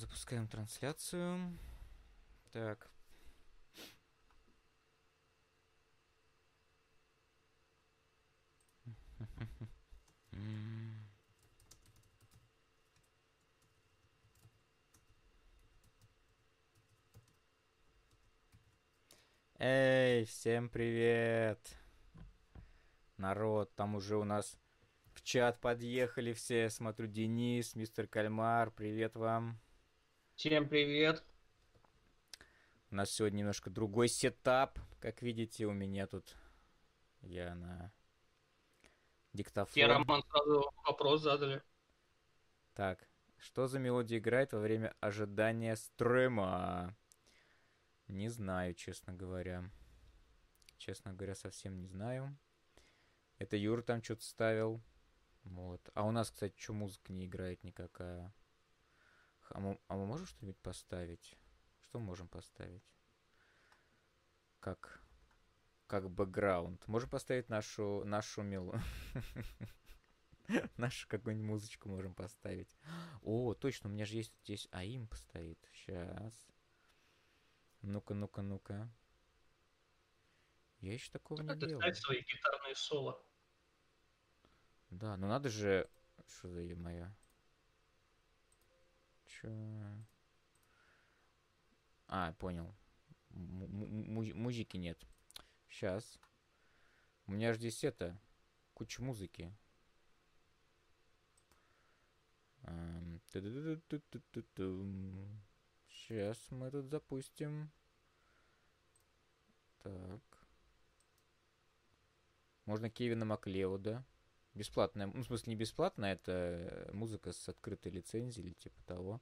запускаем трансляцию. Так. Эй, всем привет! Народ, там уже у нас в чат подъехали все. Смотрю, Денис, мистер Кальмар, привет вам. Всем привет. У нас сегодня немножко другой сетап. Как видите, у меня тут я на диктофон. Я, Роман, сразу вопрос задали. Так, что за мелодия играет во время ожидания стрима? Не знаю, честно говоря. Честно говоря, совсем не знаю. Это Юра там что-то ставил. Вот. А у нас, кстати, что музыка не играет никакая? А мы, а мы можем что-нибудь поставить? Что можем поставить? Как как бэкграунд. Можем поставить нашу нашу мелу. Нашу какую-нибудь музычку можем поставить. О, точно, у меня же есть здесь АИМ стоит. Сейчас. Ну-ка, ну-ка, ну-ка. Я еще такого не делал. Ставь свои гитарные соло. Да, ну надо же... Что за е моя? Чё? А, понял. М музыки нет. Сейчас. У меня же здесь это... Куча музыки. Сейчас мы тут запустим. Так. Можно Кевина Маклеуда. Бесплатная, ну, в смысле, не бесплатная, это музыка с открытой лицензией или типа того.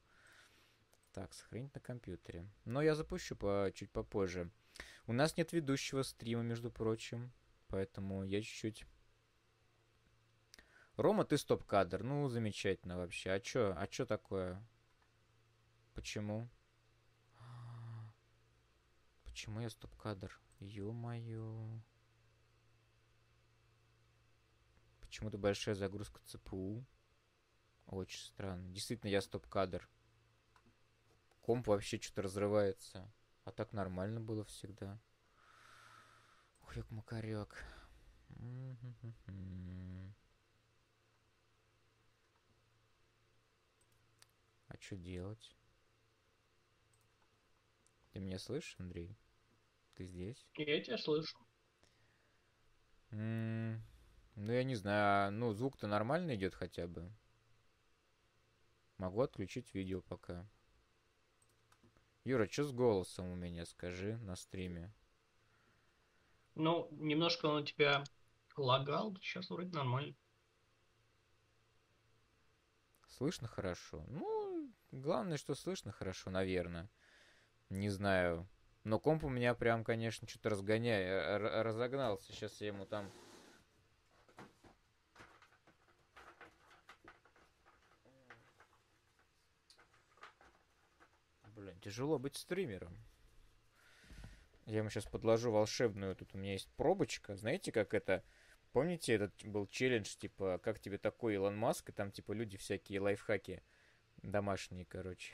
Так, сохранить на компьютере. Но я запущу по, чуть попозже. У нас нет ведущего стрима, между прочим. Поэтому я чуть-чуть... Рома, ты стоп-кадр. Ну, замечательно вообще. А чё? А чё такое? Почему? Почему я стоп-кадр? Ё-моё. Почему-то большая загрузка ЦПУ. Очень странно. Действительно, я стоп-кадр. Комп вообще что-то разрывается. А так нормально было всегда. Ух, як макарек. А что делать? Ты меня слышишь, Андрей? Ты здесь? Я тебя слышу. М -м ну, я не знаю. А, ну, звук-то нормально идет хотя бы. Могу отключить видео пока. Юра, что с голосом у меня, скажи, на стриме? Ну, немножко он у тебя лагал, сейчас вроде нормально. Слышно хорошо? Ну, главное, что слышно хорошо, наверное. Не знаю. Но комп у меня прям, конечно, что-то разгоняет, разогнался. Сейчас я ему там тяжело быть стримером. Я ему сейчас подложу волшебную. Тут у меня есть пробочка. Знаете, как это... Помните, этот был челлендж, типа, как тебе такой Илон Маск, и там, типа, люди всякие лайфхаки домашние, короче,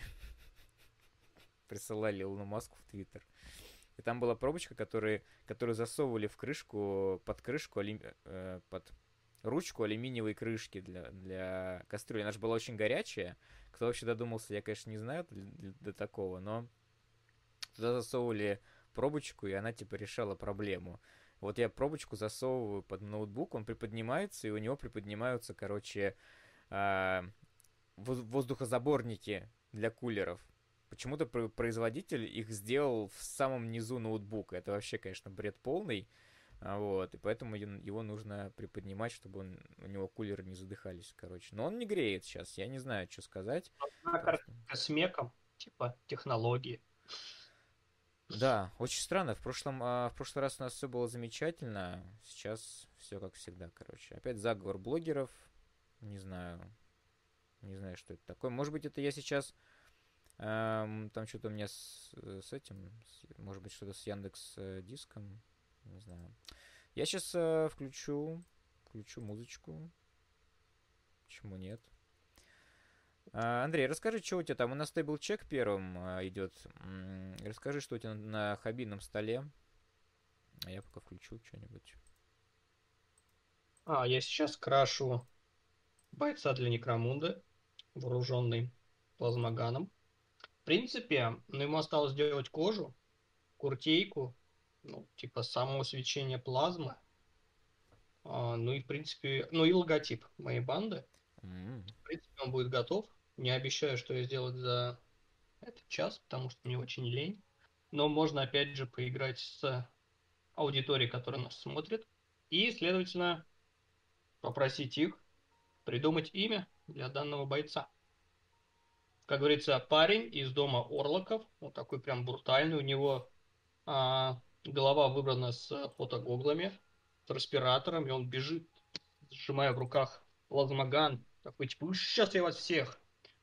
присылали Илону Маску в Твиттер. И там была пробочка, которую, которую засовывали в крышку, под крышку, э, под ручку алюминиевой крышки для, для кастрюли. Она же была очень горячая. Кто вообще додумался, я, конечно, не знаю до, такого, но туда засовывали пробочку, и она, типа, решала проблему. Вот я пробочку засовываю под ноутбук, он приподнимается, и у него приподнимаются, короче, э, воздухозаборники для кулеров. Почему-то производитель их сделал в самом низу ноутбука. Это вообще, конечно, бред полный. А, вот, и поэтому его нужно приподнимать, чтобы он, у него кулеры не задыхались, короче. Но он не греет сейчас, я не знаю, что сказать. С меком, типа технологии. Да, очень странно. В прошлом, а, в прошлый раз у нас все было замечательно. Сейчас все как всегда, короче. Опять заговор блогеров. Не знаю. Не знаю, что это такое. Может быть, это я сейчас... Эм, там что-то у меня с, с этим... Может быть, что-то с Яндекс э, Диском. Не знаю. Я сейчас э, включу, включу музычку. Почему нет? А, Андрей, расскажи, что у тебя там? У нас чек первым а, идет. Расскажи, что у тебя на хоббийном столе. А я пока включу что-нибудь. А, я сейчас крашу бойца для Некромунда, вооруженный плазмоганом. В принципе, ну, ему осталось сделать кожу, куртейку, ну, типа само свечение плазмы. А, ну и, в принципе, ну и логотип моей банды. Mm. В принципе, он будет готов. Не обещаю, что я сделаю за этот час, потому что мне очень лень. Но можно, опять же, поиграть с аудиторией, которая нас смотрит. И, следовательно, попросить их придумать имя для данного бойца. Как говорится, парень из дома Орлоков, вот такой прям брутальный, у него а, голова выбрана с фотогоглами, с респиратором, и он бежит, сжимая в руках плазмоган, такой, типа, сейчас я вас всех.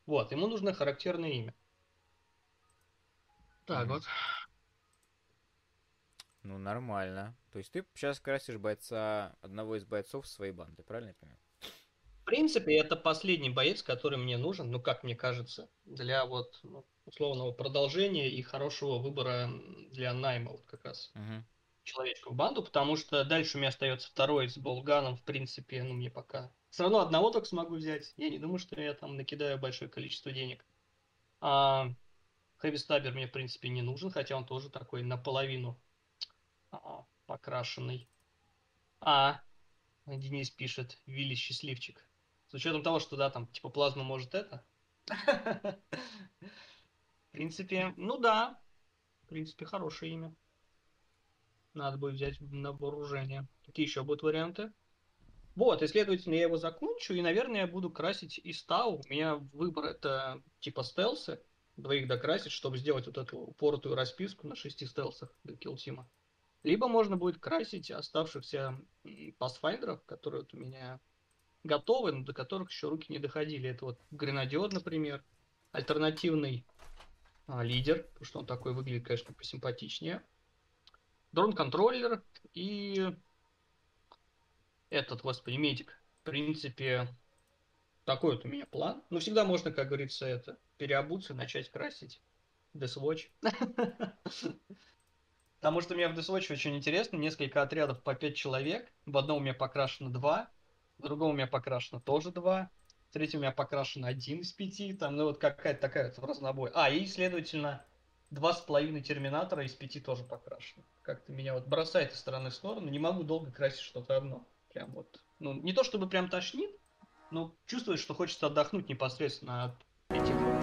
Вот, ему нужно характерное имя. Так вот. Ну, нормально. То есть ты сейчас красишь бойца, одного из бойцов своей банды, правильно я понимаю? В принципе, это последний боец, который мне нужен, ну, как мне кажется, для вот ну, условного продолжения и хорошего выбора для найма вот как раз uh-huh. человечка в банду, потому что дальше у меня остается второй с Болганом, в принципе, ну, мне пока... Все равно одного только смогу взять. Я не думаю, что я там накидаю большое количество денег. А Хэви Стабер мне, в принципе, не нужен, хотя он тоже такой наполовину а, покрашенный. А, Денис пишет, Вилли счастливчик. С учетом того, что, да, там, типа, плазма может это. В принципе, ну да. В принципе, хорошее имя. Надо будет взять на вооружение. Какие еще будут варианты? Вот, и, следовательно, я его закончу, и, наверное, я буду красить и стау. У меня выбор это типа стелсы. Двоих докрасить, чтобы сделать вот эту упоротую расписку на шести стелсах для килтима. Либо можно будет красить оставшихся пасфайдеров, которые вот у меня готовы, но до которых еще руки не доходили. Это вот гренадер, например, альтернативный а, лидер, потому что он такой выглядит, конечно, посимпатичнее. Дрон-контроллер и этот, господи, медик. В принципе, такой вот у меня план. Но всегда можно, как говорится, это переобуться, начать красить. Death Watch. Потому что у меня в Death Watch очень интересно. Несколько отрядов по 5 человек. В одном у меня покрашено 2, в другом у меня покрашено тоже два, в третьем у меня покрашено один из пяти, там, ну вот какая-то такая вот разнобой. А, и, следовательно, два с половиной терминатора из пяти тоже покрашено. Как-то меня вот бросает из стороны в сторону, не могу долго красить что-то одно. Прям вот, ну, не то чтобы прям тошнит, но чувствуешь, что хочется отдохнуть непосредственно от этих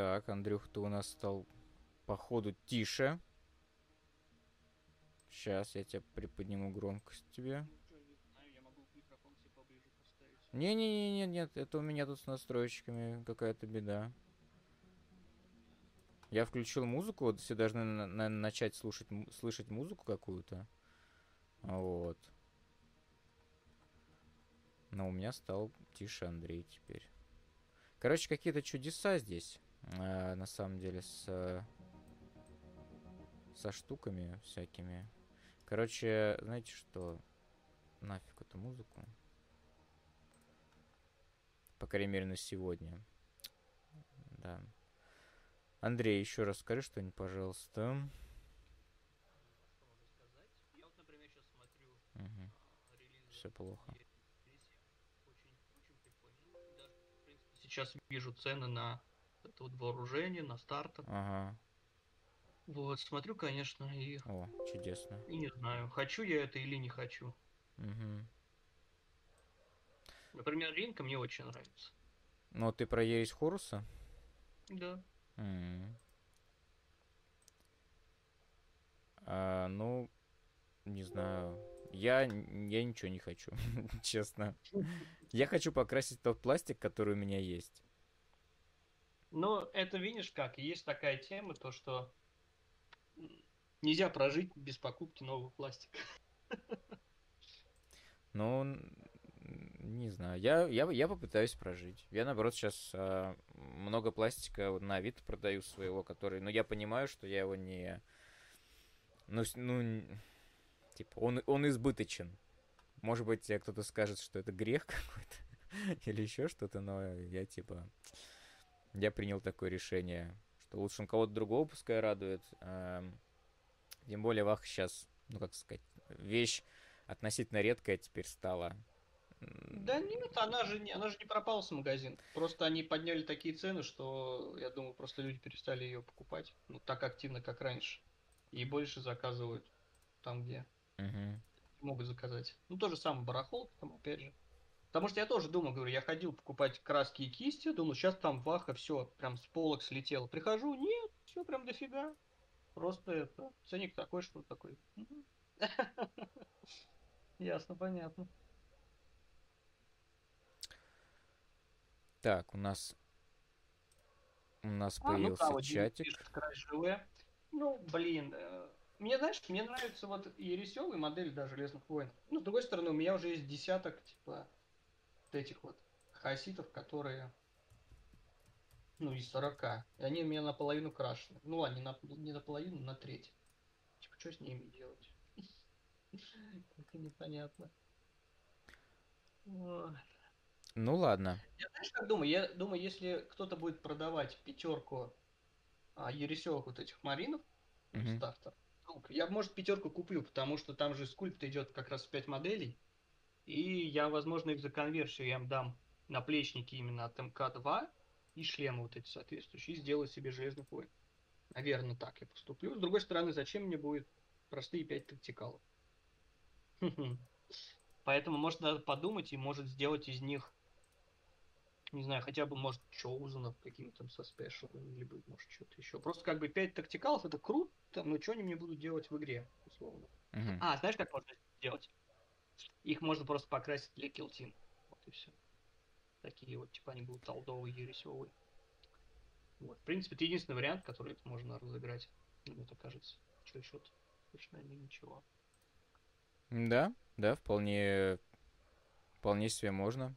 Так, Андрюх, ты у нас стал, походу, тише. Сейчас я тебя приподниму громкость тебе. Не-не-не, нет, это у меня тут с настройщиками какая-то беда. Я включил музыку, вот все должны на на начать слушать, слышать музыку какую-то. Вот. Но у меня стал тише Андрей теперь. Короче, какие-то чудеса здесь э, на самом деле с со штуками всякими. Короче, знаете что? Нафиг эту музыку. По крайней мере, на сегодня. Да. Андрей, еще раз скажи что-нибудь, пожалуйста. Угу. Все плохо. Сейчас вижу цены на это вот вооружение, на стартер. Ага. Вот, смотрю, конечно, и... О, чудесно. И не знаю, хочу я это или не хочу. Угу. Например, Ринка мне очень нравится. Ну, ты про Ересь Хоруса? Да. Mm. А, ну, не знаю. Я, я ничего не хочу, честно. Я хочу покрасить тот пластик, который у меня есть. Но это видишь как, есть такая тема, то что нельзя прожить без покупки нового пластика. Ну, не знаю. Я, я, я попытаюсь прожить. Я, наоборот, сейчас а, много пластика на Авито продаю своего, который... Но я понимаю, что я его не... Ну, ну типа, он, он избыточен. Может быть, кто-то скажет, что это грех какой-то или еще что-то, но я, типа... Я принял такое решение, что лучше он кого-то другого пускай радует. А, тем более, Вах сейчас, ну, как сказать, вещь относительно редкая теперь стала. Да нет, она же не, она же не пропала с магазин. Просто они подняли такие цены, что я думаю, просто люди перестали ее покупать. Ну, так активно, как раньше. И больше заказывают там, где угу. могут заказать. Ну, то же самое барахол, там, опять же. Потому что я тоже думал, говорю, я ходил покупать краски и кисти, думал, сейчас там ваха, все, прям с полок слетело. Прихожу, нет, все прям дофига. Просто это, ценник такой, что такой. Ясно, понятно. Так, у нас у нас а, появился ну, да, чатик. Пишет, ну, блин, э, мне, знаешь, мне нравится вот Ересевый модель, да, Железных войн. Ну, с другой стороны, у меня уже есть десяток, типа, вот этих вот хаоситов, которые, ну, из 40. И они у меня наполовину крашены. Ну, они на, не наполовину, на треть. Типа, что с ними делать? Это непонятно. Ну ладно. Я знаешь, как думаю? Я думаю, если кто-то будет продавать пятерку а, Ересевых вот этих маринов, угу. стартер, я, может, пятерку куплю, потому что там же скульпт идет как раз в 5 моделей. И я, возможно, их за конверсию я им дам наплечники именно от МК-2 и шлемы вот эти соответствующие, и сделаю себе железный воин. Наверное, так я поступлю. С другой стороны, зачем мне будет простые 5 тактикалов? Поэтому можно подумать и может сделать из них, не знаю, хотя бы, может, Чоузенов какими-то со спешалами, либо, может, что-то еще. Просто как бы 5 тактикалов это круто, но что они мне будут делать в игре, условно. Uh-huh. А, знаешь, как можно сделать? Их можно просто покрасить для Kill Team. Вот и все. Такие вот, типа, они будут толдовые, ересевые. Вот, в принципе, это единственный вариант, который можно разыграть. Мне так кажется. Что еще? Точно ничего. Да, да, вполне, вполне себе можно.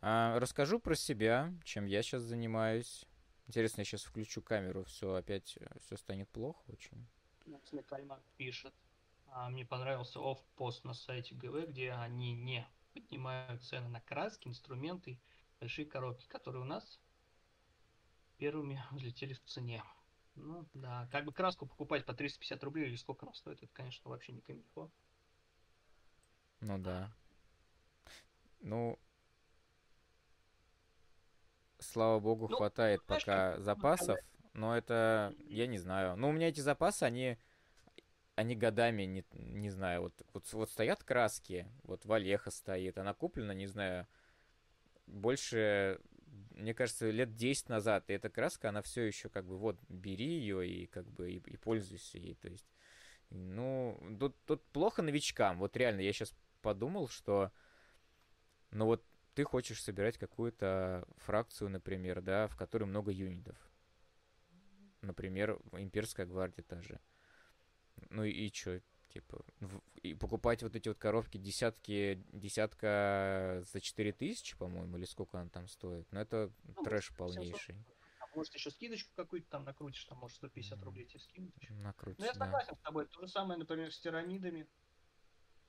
А, расскажу про себя, чем я сейчас занимаюсь. Интересно, я сейчас включу камеру, все опять все станет плохо очень. Кальмар пишет. А, мне понравился оф-пост на сайте ГВ, где они не поднимают цены на краски, инструменты, большие коробки, которые у нас первыми взлетели в цене. Ну, да. Как бы краску покупать по 350 рублей или сколько она стоит, это, конечно, вообще не камильфо. Ну да. Ну, слава богу, ну, хватает знаешь, пока запасов, но это, я не знаю. Ну, у меня эти запасы, они, они годами, не, не знаю, вот, вот, вот стоят краски, вот Валеха стоит, она куплена, не знаю, больше мне кажется, лет 10 назад, и эта краска, она все еще как бы, вот, бери ее и как бы и, и пользуйся ей, то есть, ну, тут, тут плохо новичкам, вот реально, я сейчас подумал, что, ну вот, ты хочешь собирать какую-то фракцию, например, да, в которой много юнитов. Например, имперская гвардия та же. Ну и, чё? Типа, и покупать вот эти вот коробки десятки, десятка за 4000, по-моему, или сколько она там стоит. Ну, это ну, трэш полнейший. А может, еще скидочку какую-то там накрутишь, там, может, 150 рублей тебе скинуть. Накрутишь, Ну, я согласен да. с тобой. То же самое, например, с тиранидами.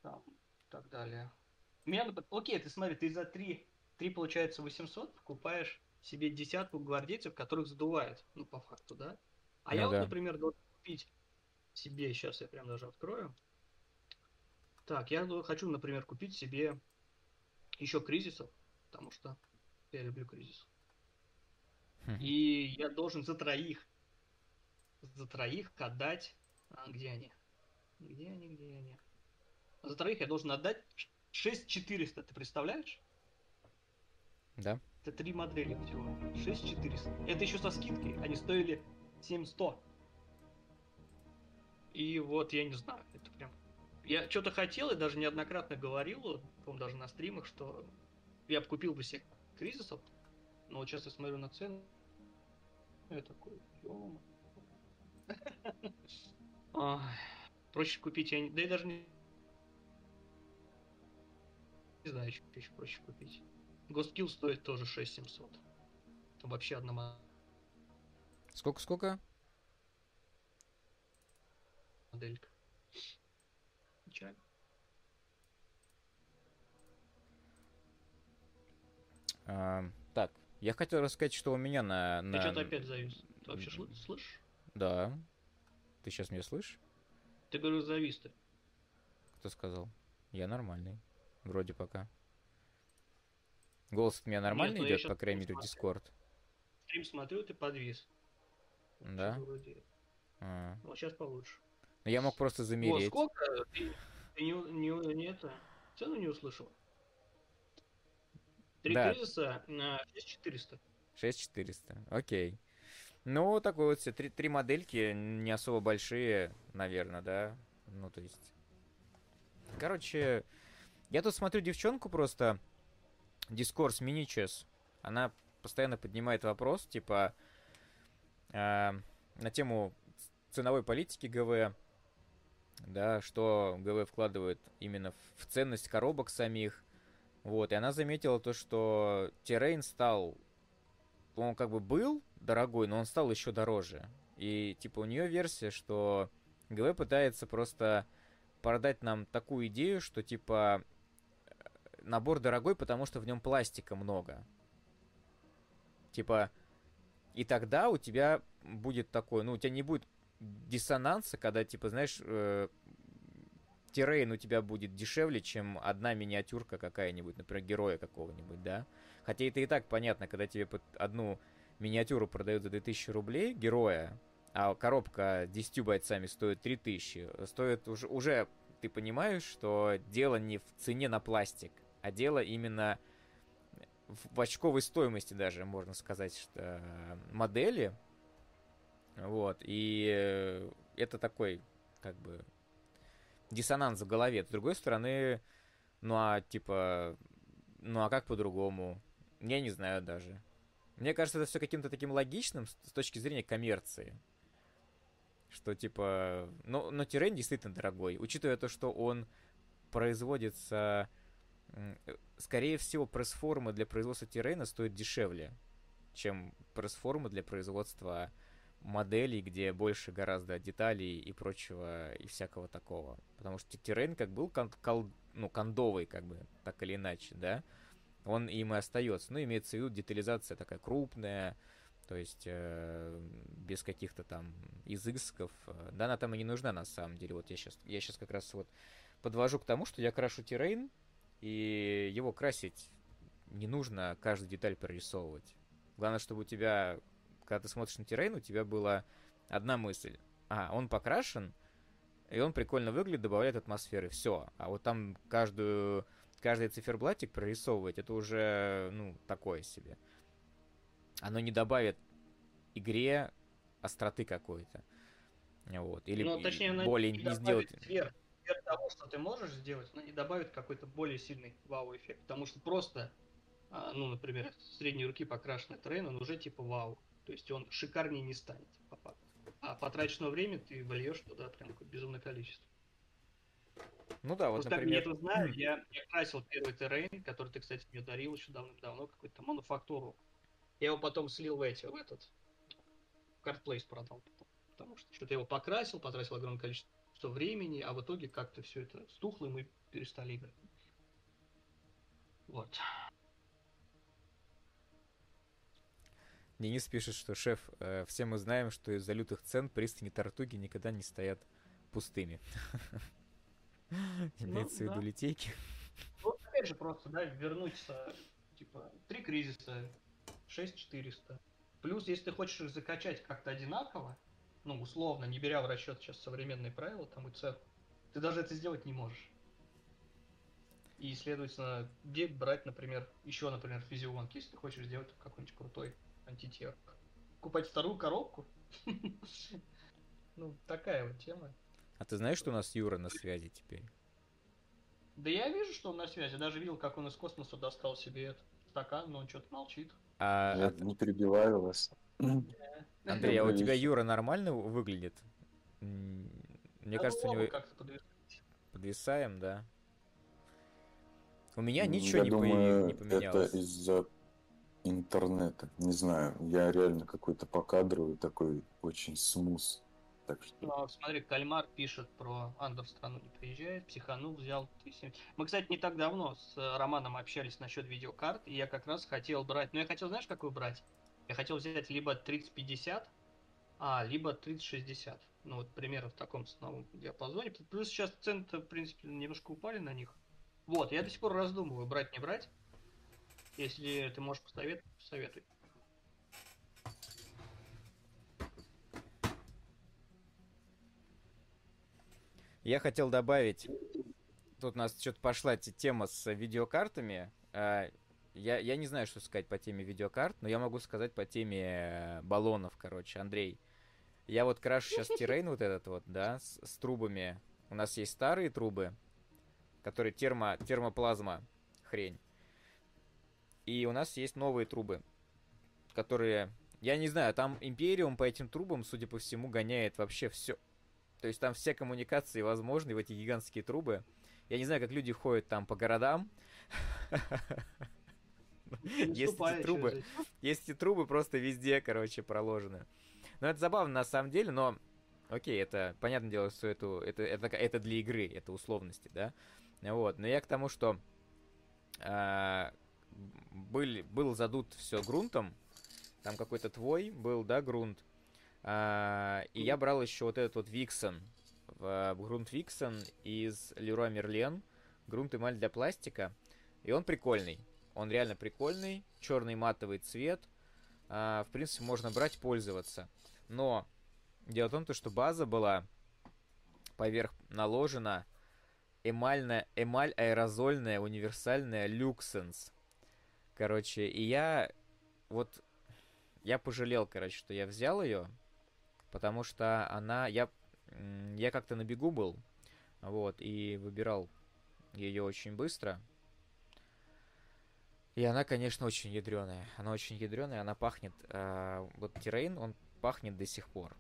Там, и так далее. У меня, окей, ты смотри, ты за 3, 3 получается 800 покупаешь себе десятку гвардейцев, которых задувает, ну, по факту, да? А ну, я да. вот, например, должен купить себе, сейчас я прям даже открою. Так, я хочу, например, купить себе еще кризисов, потому что я люблю кризис. Хм. И я должен за троих, за троих отдать... А, где они? Где они, где они? За троих я должен отдать 6400, ты представляешь? Да. Это три модели всего. 6400. Это еще со скидкой. Они стоили 7100. И вот, я не знаю, это прям... Я что-то хотел и даже неоднократно говорил, по даже на стримах, что я бы купил бы себе кризисов, но вот сейчас я смотрю на цены, я такой, ё Проще купить, я не... да и даже не знаю, что еще проще купить. Госткилл стоит тоже 6700. Там вообще одна Сколько-сколько? Моделька. Печально. А, так, я хотел рассказать, что у меня на... Ты на... что-то опять завис. Ты вообще шл- слышишь? Да. Ты сейчас меня слышишь? Ты говоришь, завис ты. Кто сказал? Я нормальный. Вроде пока. Голос от меня нормально ну я идет, по крайней мере, в. Discord. Стрим смотрю, ты подвис. Да? Вроде. А. Вот сейчас получше. Ну, я мог просто О, замереть. сколько? Ты, ты не, не, не это, цену не услышал? Три Да. кризиса на 6400. 6400. Окей. Ну, такой вот все. Три, три модельки, не особо большие, наверное, да? Ну, то есть... Короче, я тут смотрю девчонку просто, Дискорс Minichess. Она постоянно поднимает вопрос, типа, э, на тему ценовой политики ГВ, да, что ГВ вкладывает именно в- ценность коробок самих. Вот, и она заметила то, что Террейн стал он как бы был дорогой, но он стал еще дороже. И типа у нее версия, что ГВ пытается просто продать нам такую идею, что типа набор дорогой, потому что в нем пластика много. Типа, и тогда у тебя будет такой, ну, у тебя не будет диссонанса, когда, типа, знаешь, э, террейн у тебя будет дешевле, чем одна миниатюрка какая-нибудь, например, героя какого-нибудь, да? Хотя это и так понятно, когда тебе под одну миниатюру продают за 2000 рублей, героя, а коробка 10 бойцами стоит 3000, стоит уже, уже ты понимаешь, что дело не в цене на пластик, а дело именно в, очковой стоимости даже, можно сказать, что э, модели. Вот, и э, это такой, как бы, диссонанс в голове. С другой стороны, ну а типа, ну а как по-другому? Я не знаю даже. Мне кажется, это все каким-то таким логичным с точки зрения коммерции. Что типа, ну, но Тирен действительно дорогой. Учитывая то, что он производится, скорее всего, пресс-формы для производства Тирена стоят дешевле, чем пресс-формы для производства моделей, где больше гораздо деталей и прочего, и всякого такого. Потому что Тирен как был кон- кол- ну, кондовый, как бы, так или иначе, да, он им и остается. Ну, имеется в виду детализация такая крупная, то есть э, без каких-то там изысков. Да, она там и не нужна на самом деле. Вот я сейчас, я сейчас как раз вот подвожу к тому, что я крашу terrain, и его красить не нужно каждую деталь прорисовывать. Главное, чтобы у тебя, когда ты смотришь на terrain, у тебя была одна мысль. А, он покрашен, и он прикольно выглядит, добавляет атмосферы. Все. А вот там каждую, каждый циферблатик прорисовывать, это уже, ну, такое себе. Оно не добавит игре остроты какой-то. Вот. Или ну, точнее, она более не не сделать. сверх, сверх того, что ты можешь сделать, но не добавит какой-то более сильный вау-эффект. Потому что просто, а, ну, например, средней руки покрашенный трейн, он уже типа вау. То есть он шикарнее не станет. А потраченное время ты вольешь туда прям безумное количество. Ну да, вот, Просто как я например... это знаю, я, я красил первый террейн, который ты, кстати, мне дарил еще давным-давно, какую-то мануфактуру. Я его потом слил в эти, в этот, в CardPlace продал. потом. Потому что что-то я его покрасил, потратил огромное количество времени, а в итоге как-то все это стухло, и мы перестали играть. Вот. Денис пишет, что шеф, э, все мы знаем, что из-за лютых цен пристани Тартуги никогда не стоят пустыми. Имеется в виду литейки. Ну, опять же, просто, да, вернуться, типа, три кризиса, 6400. Плюс, если ты хочешь их закачать как-то одинаково, ну, условно, не беря в расчет сейчас современные правила, там и цех, ты даже это сделать не можешь. И, следовательно, где брать, например, еще, например, физионки, если ты хочешь сделать какой-нибудь крутой антитех. Купать вторую коробку? Ну, такая вот тема. А ты знаешь, что у нас Юра на связи теперь? Да я вижу, что он на связи. Даже видел, как он из космоса достал себе этот стакан, но он что-то молчит. А, Я а- не перебиваю вас. Андрей, а у тебя. Юра нормально выглядит? Мне кажется, у него подвисаем, да. У меня ничего не, думаю, не поменялось. Это из-за интернета. Не знаю, я реально какой-то покадровый такой очень смус. Так что... Ну, смотри, Кальмар пишет про Андер в страну не приезжает, психанул, взял Мы, кстати, не так давно с Романом общались насчет видеокарт, и я как раз хотел брать... Ну, я хотел, знаешь, какую брать? Я хотел взять либо 3050, а, либо 3060. Ну, вот примерно в таком ценовом диапазоне. Плюс сейчас цены в принципе, немножко упали на них. Вот, я до сих пор раздумываю, брать, не брать. Если ты можешь посоветовать, посоветуй. Я хотел добавить, тут у нас что-то пошла тема с видеокартами. А, я, я не знаю, что сказать по теме видеокарт, но я могу сказать по теме э, баллонов, короче, Андрей. Я вот крашу сейчас тирейн вот этот вот, да, с, с трубами. У нас есть старые трубы, которые термо, термоплазма, хрень. И у нас есть новые трубы, которые... Я не знаю, там Империум по этим трубам, судя по всему, гоняет вообще все. То есть там все коммуникации возможны в эти гигантские трубы. Я не знаю, как люди ходят там по городам. Есть эти трубы, есть эти трубы просто везде, короче, проложены. Но это забавно на самом деле, но окей, это понятное дело, что это, это, это, это для игры, это условности, да. Вот, но я к тому, что э, был, был задут все грунтом, там какой-то твой был, да, грунт, э, и я брал еще вот этот вот Виксон, грунт Виксон из Леруа Мерлен, грунт эмаль для пластика, и он прикольный. Он реально прикольный, черный матовый цвет. А, в принципе, можно брать, пользоваться. Но дело в том, что база была поверх наложена эмальная, эмаль аэрозольная, универсальная люксенс. Короче, и я вот я пожалел, короче, что я взял ее, потому что она, я, я как-то на бегу был, вот, и выбирал ее очень быстро, и она, конечно, очень ядреная. Она очень ядреная, она пахнет... Э, вот Тирейн, он пахнет до сих пор.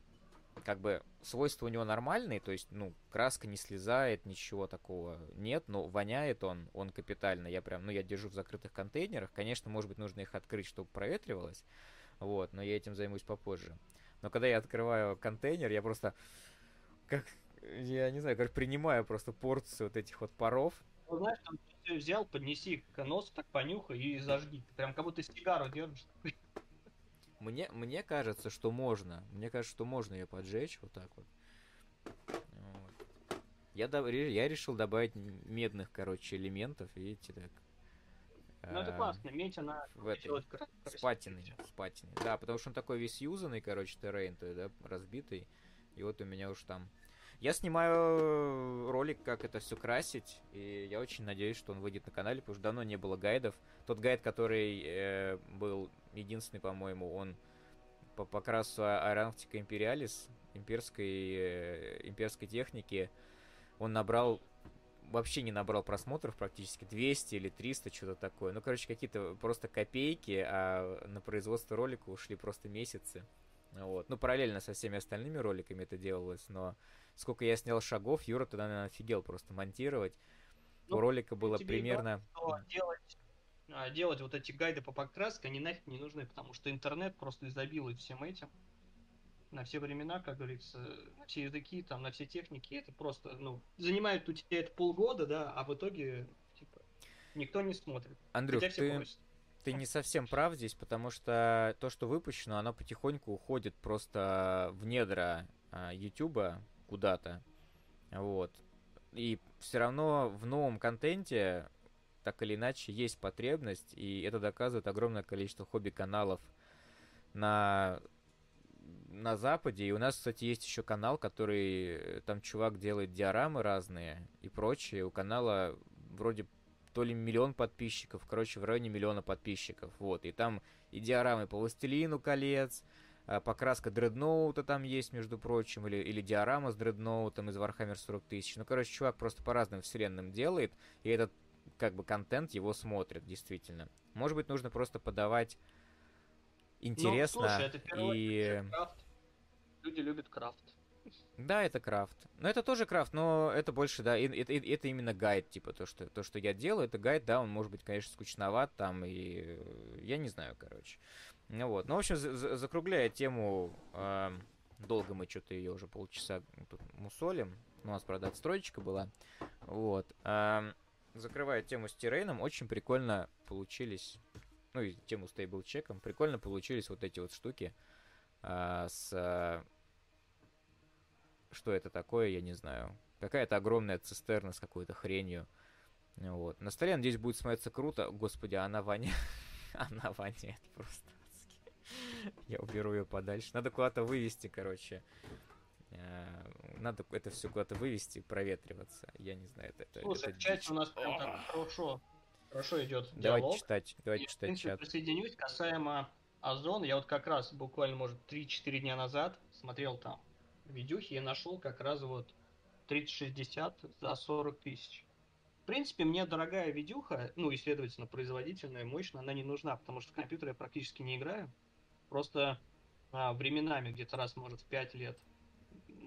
Как бы свойства у него нормальные, то есть, ну, краска не слезает, ничего такого нет, но воняет он, он капитально. Я прям, ну, я держу в закрытых контейнерах. Конечно, может быть, нужно их открыть, чтобы проветривалось. Вот, но я этим займусь попозже. Но когда я открываю контейнер, я просто как, я не знаю, как принимаю просто порцию вот этих вот паров. Ну, знаешь, там ты взял, поднеси к носу, так понюхай и зажги. Прям как будто сигару держишь. Мне, мне кажется, что можно. Мне кажется, что можно ее поджечь вот так вот. вот. Я, до, я решил добавить медных, короче, элементов, видите, так. Ну это а, классно, медь она в этой, с патиной, с патиной. Да, потому что он такой весь юзанный, короче, террейн, то да, разбитый. И вот у меня уж там я снимаю ролик, как это все красить, и я очень надеюсь, что он выйдет на канале, потому что давно не было гайдов. Тот гайд, который э, был единственный, по-моему, он по покрасу Аэронавтика Империалис, имперской, э, имперской техники, он набрал вообще не набрал просмотров практически 200 или 300, что-то такое. Ну, короче, какие-то просто копейки, а на производство ролика ушли просто месяцы. Вот. Ну, параллельно со всеми остальными роликами это делалось, но сколько я снял шагов, Юра тогда, наверное, офигел просто монтировать. Ну, У ролика было примерно... Делать, делать вот эти гайды по покраске, они нафиг не нужны, потому что интернет просто изобилует всем этим. На все времена, как говорится, на все языки, там, на все техники, это просто, ну, занимает у тебя это полгода, да, а в итоге, типа, никто не смотрит. Андрюх, ты, ты не совсем прав здесь, потому что то, что выпущено, оно потихоньку уходит просто в недра а, Ютуба, куда-то. Вот. И все равно в новом контенте так или иначе есть потребность, и это доказывает огромное количество хобби-каналов на на Западе. И у нас, кстати, есть еще канал, который там чувак делает диорамы разные и прочее. У канала вроде то ли миллион подписчиков, короче, в районе миллиона подписчиков. Вот. И там и диорамы по Властелину колец, а, покраска дредноута там есть, между прочим, или, или диорама с дредноутом из Warhammer 40 тысяч. Ну, короче, чувак просто по разным вселенным делает, и этот, как бы, контент его смотрит, действительно. Может быть, нужно просто подавать интересно ну, слушай, это и... Крафт. Люди любят крафт. Да, это крафт. Но это тоже крафт, но это больше, да, это, это, это именно гайд, типа, то что, то, что я делаю, это гайд, да, он может быть, конечно, скучноват там, и э, я не знаю, короче. Ну вот, ну, в общем, за, закругляя тему, э, долго мы что-то ее уже полчаса тут мусолим, у нас, правда, отстроечка была, вот. Э, закрывая тему с Тирейном, очень прикольно получились, ну, и тему с тейбл-чеком, прикольно получились вот эти вот штуки э, с что это такое, я не знаю. Какая-то огромная цистерна с какой-то хренью. Вот. На столе, надеюсь, будет смотреться круто. Господи, она воняет. она воняет просто. Я уберу ее подальше. Надо куда-то вывести, короче. Надо это все куда-то вывести, проветриваться. Я не знаю, это. Слушай, это в чате у нас прям так хорошо, хорошо идет Давайте диалог. читать, давайте И, в читать принципе, чат. присоединюсь касаемо Озона. Я вот как раз буквально, может, 3-4 дня назад смотрел там видюхи и нашел как раз вот 3060 за 40 тысяч. В принципе, мне дорогая видюха, ну и, следовательно, производительная, мощная, она не нужна, потому что в компьютер я практически не играю. Просто а, временами, где-то раз, может, в 5 лет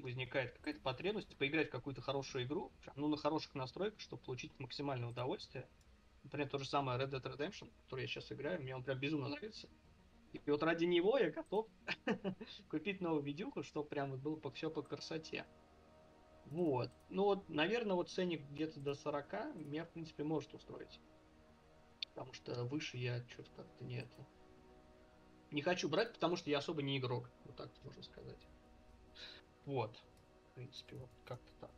возникает какая-то потребность поиграть в какую-то хорошую игру, ну, на хороших настройках, чтобы получить максимальное удовольствие. Например, то же самое Red Dead Redemption, который я сейчас играю, мне он прям безумно нравится. И вот ради него я готов купить новую видюху, чтобы прям было все по красоте. Вот. Ну вот, наверное, вот ценник где-то до 40 меня, в принципе, может устроить. Потому что выше я что-то как-то не это... Не хочу брать, потому что я особо не игрок. Вот так можно сказать. Вот. В принципе, вот как-то так.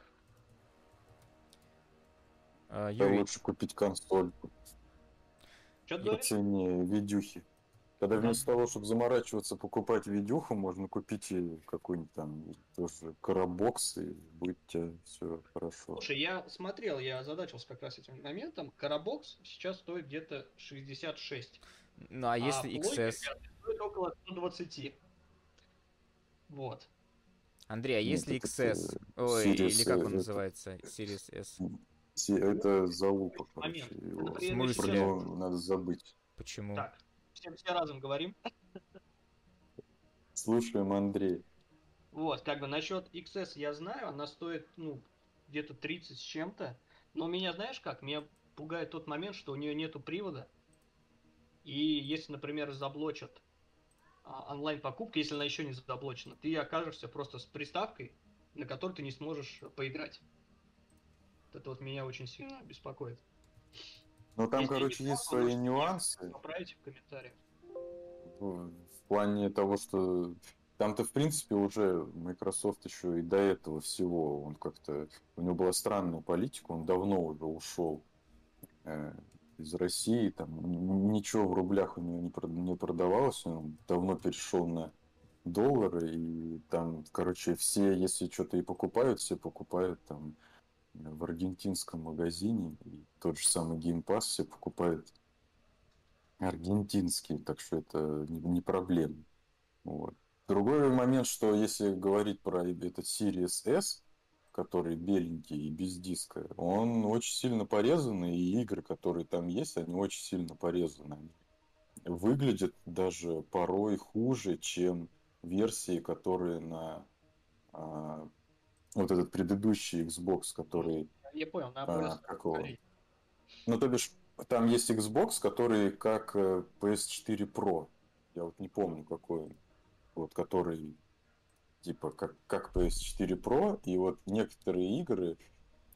А, Юрий, лучше купить консольку Что ты цене видюхи. Когда вместо того, чтобы заморачиваться, покупать видюху, можно купить и какой-нибудь там тоже коробокс, и будет у тебя все хорошо. Слушай, я смотрел, я озадачился как раз этим моментом. Коробокс сейчас стоит где-то 66. ну а если плойка XS? стоит около 120. Вот. Андрей, а если это, XS? Ой, Series, или как он это- называется? Series S. Это залупа, Момент. короче. его. В смысле? Про него надо забыть. Почему? Так, все, все разом говорим. Слушаем Андрей. Вот, как бы насчет XS я знаю, она стоит, ну, где-то 30 с чем-то. Но меня, знаешь как, меня пугает тот момент, что у нее нету привода. И если, например, заблочат а, онлайн-покупку, если она еще не заблочена, ты окажешься просто с приставкой, на которой ты не сможешь поиграть. Вот Это вот меня очень сильно беспокоит. Ну там, Если короче, есть так, свои нюансы. Поправите в комментариях. Ну, В плане того, что там-то, в принципе, уже Microsoft еще и до этого всего, он как-то, у него была странная политика, он давно уже ушел э, из России, там ничего в рублях у него не, не продавалось, он давно перешел на доллары, и там, короче, все, если что-то и покупают, все покупают там в аргентинском магазине, и тот же самый Pass все покупают аргентинский, так что это не, не проблема. Вот. Другой момент, что если говорить про этот Series S, который беленький и без диска, он очень сильно порезанный, и игры, которые там есть, они очень сильно порезаны. Выглядят даже порой хуже, чем версии, которые на а, вот этот предыдущий Xbox, который Я понял, на А, какого? ну, то бишь, там есть Xbox, который как э, PS4 Pro. Я вот не помню, какой он. Вот, который типа как, как PS4 Pro. И вот некоторые игры,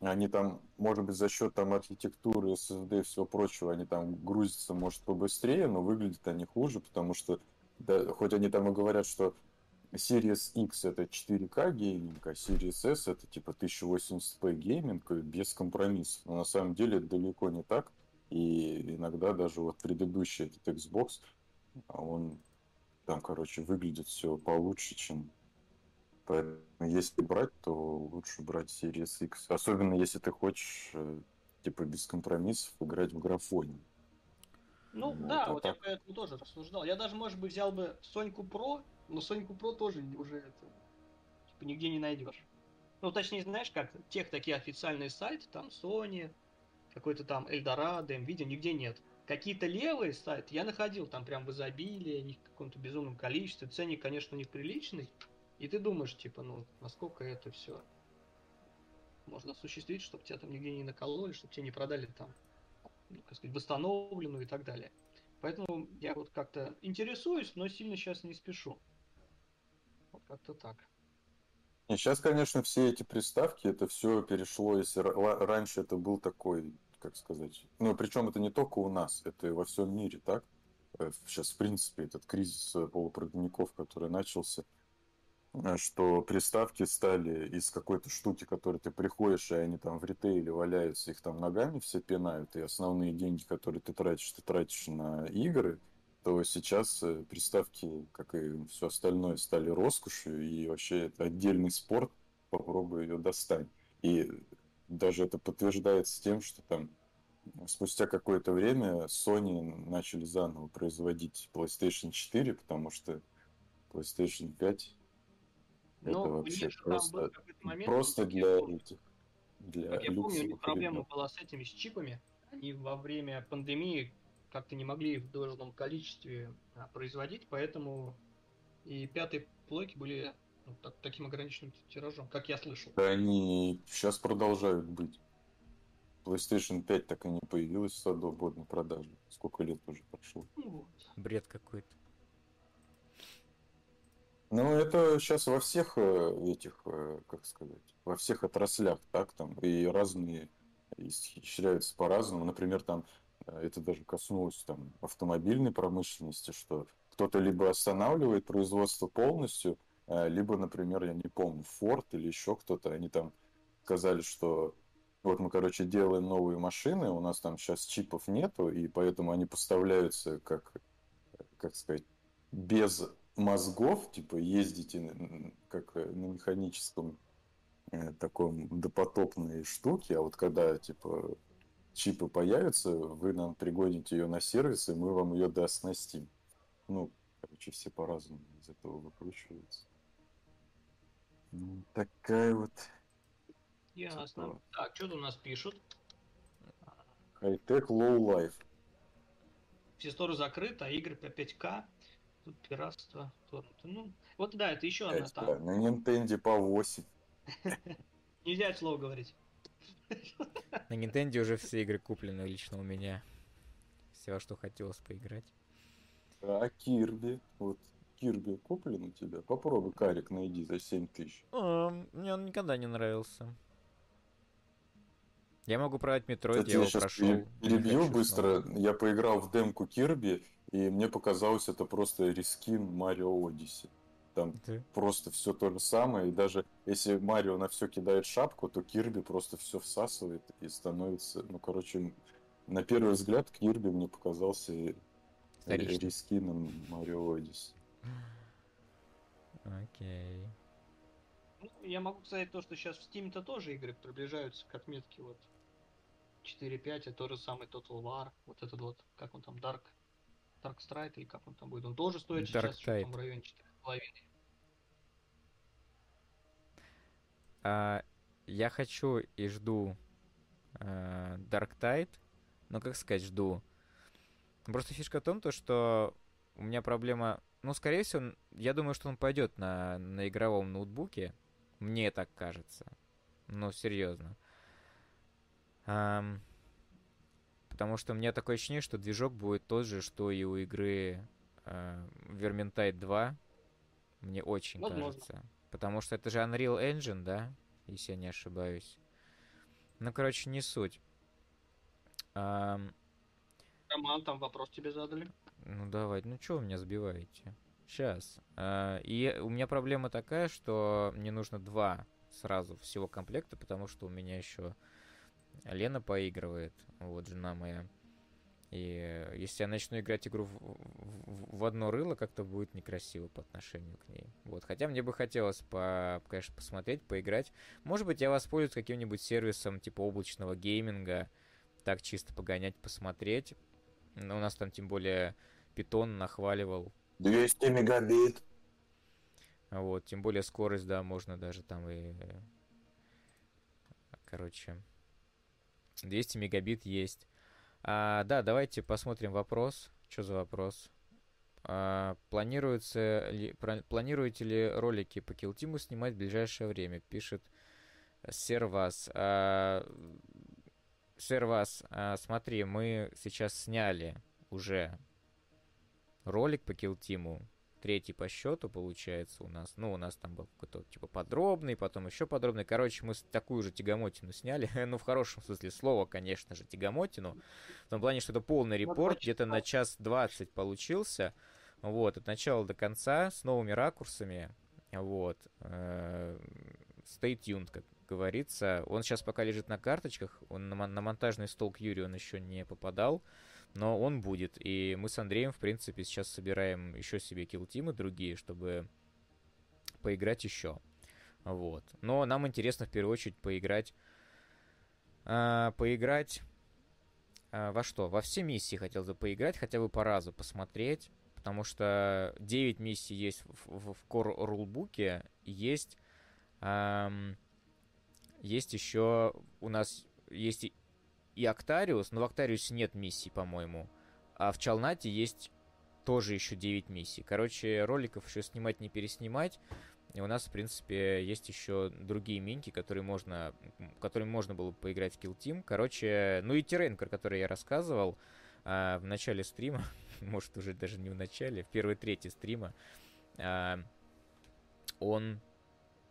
они там, может быть, за счет там архитектуры, SSD и всего прочего, они там грузятся, может, побыстрее, но выглядят они хуже, потому что, да, хоть они там и говорят, что Series X это 4К гейминг, а Series S это типа 1080p гейминг без компромиссов. Но на самом деле это далеко не так. И иногда даже вот предыдущий этот Xbox, а он там, короче, выглядит все получше, чем... Поэтому если брать, то лучше брать Series X. Особенно если ты хочешь, э, типа, без компромиссов играть в графоне. Ну Вот, да, а вот я так- поэтому тоже рассуждал. Я даже, может быть, взял бы Соньку Про, но Соньку Про тоже уже это, типа, нигде не найдешь. Ну, точнее, знаешь как, тех такие официальные сайты, там Sony, какой-то там Эльдорадо, Nvidia, нигде нет. Какие-то левые сайты я находил там прям в изобилии, в каком-то безумном количестве. Ценник, конечно, у них приличный. И ты думаешь, типа, ну, насколько это все можно осуществить, чтобы тебя там нигде не накололи, чтобы тебе не продали там, ну, как сказать, восстановленную и так далее. Поэтому я вот как-то интересуюсь, но сильно сейчас не спешу. Вот как-то так. И сейчас, конечно, все эти приставки, это все перешло, если раньше это был такой, как сказать, ну, причем это не только у нас, это и во всем мире, так? Сейчас, э, в принципе, этот кризис э, полупроводников, который начался, что приставки стали из какой-то штуки, которой ты приходишь, и они там в ритейле валяются, их там ногами все пинают, и основные деньги, которые ты тратишь, ты тратишь на игры, то сейчас приставки, как и все остальное, стали роскошью, и вообще это отдельный спорт, попробуй ее достать. И даже это подтверждается тем, что там спустя какое-то время Sony начали заново производить PlayStation 4, потому что PlayStation 5 Но это вообще просто, момент, просто для этих для как я помню, у них проблема была с этими с чипами. Они во время пандемии как-то не могли в должном количестве а, производить, поэтому и пятые плойки были ну, так, таким ограниченным тиражом, как я слышал. Да они сейчас продолжают быть. PlayStation 5 так и не появилась в свободной продаже. Сколько лет уже прошло? Ну Бред какой-то. Ну, это сейчас во всех э, этих, э, как сказать, во всех отраслях, так, там, и разные исхищряются по-разному. Например, там, э, это даже коснулось там автомобильной промышленности, что кто-то либо останавливает производство полностью, либо, например, я не помню, Ford или еще кто-то, они там сказали, что вот мы, короче, делаем новые машины, у нас там сейчас чипов нету, и поэтому они поставляются как, как сказать, без мозгов, типа ездите как на механическом э, таком допотопной штуке, а вот когда, типа, чипы появятся, вы нам пригоните ее на сервис, и мы вам ее дооснастим. Ну, короче, все по-разному из этого выкручиваются. Ну, такая вот Ясно. Типа... Так, что тут у нас пишут? High-tech low life. Все сторы закрыты, а игры по 5К. Тут пиратство. Ну, вот да, это еще одна там. На Nintendo по 8. Нельзя это слово говорить. На Nintendo уже все игры куплены лично у меня. Все, что хотелось поиграть. А Кирби? Вот Кирби куплен у тебя? Попробуй картридж найди за 7 тысяч. Мне он никогда не нравился. Я могу продать Metroid, я его прошел. Перебью быстро. Снова. Я поиграл в демку Кирби, и мне показалось это просто reskin Mario Odyssey. Там да. просто все то же самое, и даже если Марио на все кидает шапку, то Кирби просто все всасывает и становится, ну, короче, на первый взгляд Кирби мне показался Старичный. рискином Марио Одиссе. Окей. Ну, я могу сказать то, что сейчас в Steam-то тоже игры приближаются к отметке вот 4.5, это тот же самый Total War, вот этот вот, как он там, Dark, Dark Strike или как он там будет, он тоже стоит Dark сейчас Tide. в районе 4,5. А, я хочу и жду а, Dark Tide, но как сказать, жду. Просто фишка в том, то, что у меня проблема... Ну, скорее всего, я думаю, что он пойдет на, на игровом ноутбуке. Мне так кажется. Ну, серьезно. Um, потому что у меня такое ощущение, что движок будет тот же, что и у игры uh, Vermintide 2. Мне очень Возможно. кажется. Потому что это же Unreal Engine, да? Если я не ошибаюсь. Ну, короче, не суть. Um, Роман, там вопрос тебе задали. Ну, давай. Ну, что вы меня сбиваете? Сейчас. Uh, и у меня проблема такая, что мне нужно два сразу всего комплекта, потому что у меня еще Лена поигрывает, вот жена моя. И если я начну играть игру в, в, в одно рыло, как-то будет некрасиво по отношению к ней. Вот. Хотя мне бы хотелось, по, конечно, посмотреть, поиграть. Может быть, я воспользуюсь каким-нибудь сервисом типа облачного гейминга. Так чисто погонять, посмотреть. Но у нас там тем более питон нахваливал. 200 мегабит. Вот, тем более скорость, да, можно даже там и... Короче, 200 мегабит есть. А, да, давайте посмотрим вопрос. Что за вопрос? А, планируется ли, планируете ли ролики по Килтиму снимать в ближайшее время? Пишет Сервас. А, Сервас, а, смотри, мы сейчас сняли уже ролик по Килтиму третий по счету, получается, у нас. Ну, у нас там был какой-то, типа, подробный, потом еще подробный. Короче, мы такую же тягомотину сняли. ну, в хорошем смысле слова, конечно же, тягомотину. В том плане, что это полный репорт, где-то на час двадцать получился. Вот, от начала до конца, с новыми ракурсами. Вот. Э, stay tuned, как говорится. Он сейчас пока лежит на карточках. Он на, на монтажный стол к Юрию он еще не попадал но он будет. И мы с Андреем, в принципе, сейчас собираем еще себе килтимы другие, чтобы поиграть еще. Вот. Но нам интересно в первую очередь поиграть... А, поиграть... А, во что? Во все миссии хотел бы поиграть, хотя бы по разу посмотреть. Потому что 9 миссий есть в, в, в Core рулбуке. Есть... Эм, есть еще... У нас есть и Актариус, но в Актариусе нет миссий, по-моему. А в Чалнате есть тоже еще 9 миссий. Короче, роликов еще снимать не переснимать. И у нас, в принципе, есть еще другие минки, которые можно, которыми можно было бы поиграть в Kill Team. Короче, ну и Террейн, про который я рассказывал а, в начале стрима, может уже даже не в начале, в первой трети стрима, а, он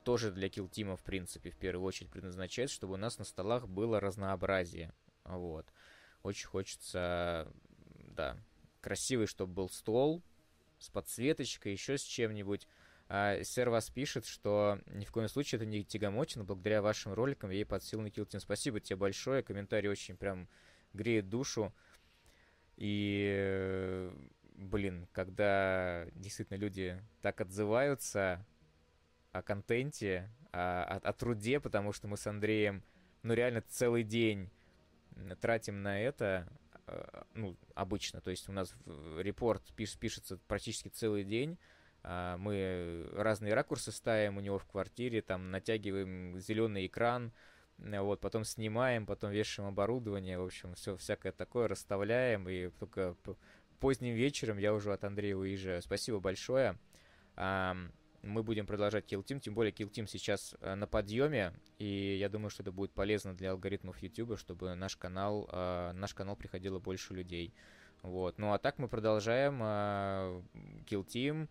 тоже для Team, в принципе, в первую очередь предназначается, чтобы у нас на столах было разнообразие. Вот. Очень хочется, да, красивый, чтобы был стол с подсветочкой, еще с чем-нибудь. А, сэр вас пишет, что ни в коем случае это не тягомотина. Благодаря вашим роликам я ей подсел на Килтин. Спасибо тебе большое. Комментарий очень прям греет душу. И, блин, когда действительно люди так отзываются о контенте, о, о, о труде, потому что мы с Андреем, ну, реально целый день тратим на это, э, ну, обычно, то есть у нас репорт пиш, пишется практически целый день, а, мы разные ракурсы ставим у него в квартире, там натягиваем зеленый экран, вот, потом снимаем, потом вешаем оборудование, в общем, все всякое такое расставляем, и только поздним вечером я уже от Андрея уезжаю. Спасибо большое мы будем продолжать Kill Team, тем более Kill Team сейчас э, на подъеме, и я думаю, что это будет полезно для алгоритмов YouTube, чтобы наш канал, э, наш канал приходило больше людей. Вот. Ну а так мы продолжаем э, Kill Team,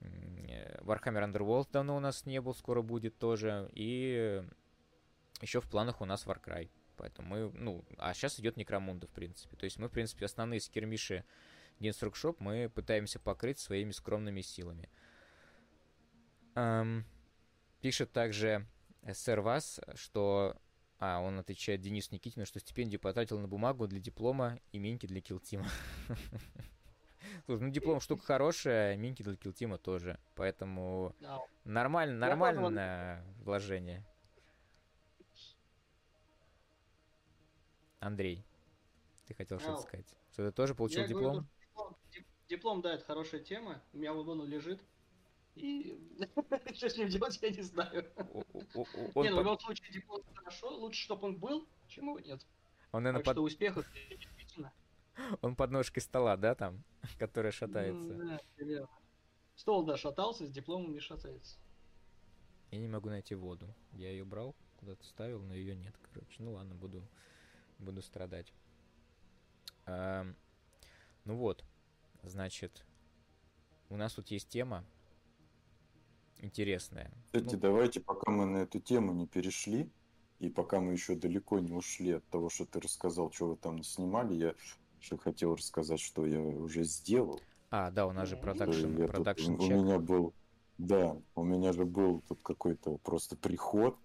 Warhammer Underworld давно у нас не был, скоро будет тоже, и еще в планах у нас Warcry. Поэтому мы, ну, а сейчас идет Некромунда, в принципе. То есть мы, в принципе, основные скермиши Games Workshop мы пытаемся покрыть своими скромными силами. Эм, пишет также сэр Вас, что... А, он отвечает Денис Никитину, что стипендию потратил на бумагу для диплома и миньки для килтима. Слушай, ну диплом штука хорошая, а миньки для килтима тоже. Поэтому нормально, нормальное вложение. Андрей, ты хотел что-то сказать? Что ты тоже получил диплом? Диплом, да, это хорошая тема. У меня вот он лежит. И что с ним делать, я не знаю. Не, ну в любом случае диплом хорошо, лучше, чтобы он был, чем его нет. Он, наверное, под... что успехов. Он под ножкой стола, да, там, которая шатается? Да, примерно. Стол, да, шатался, с дипломом не шатается. Я не могу найти воду. Я ее брал, куда-то ставил, но ее нет, короче. Ну ладно, буду, буду страдать. А, ну вот, значит, у нас тут есть тема, интересное. Кстати, ну... давайте, пока мы на эту тему не перешли, и пока мы еще далеко не ушли от того, что ты рассказал, что вы там снимали, я еще хотел рассказать, что я уже сделал. А, да, у нас же продакшн, продакшн У меня был, да, у меня же был тут какой-то просто приход.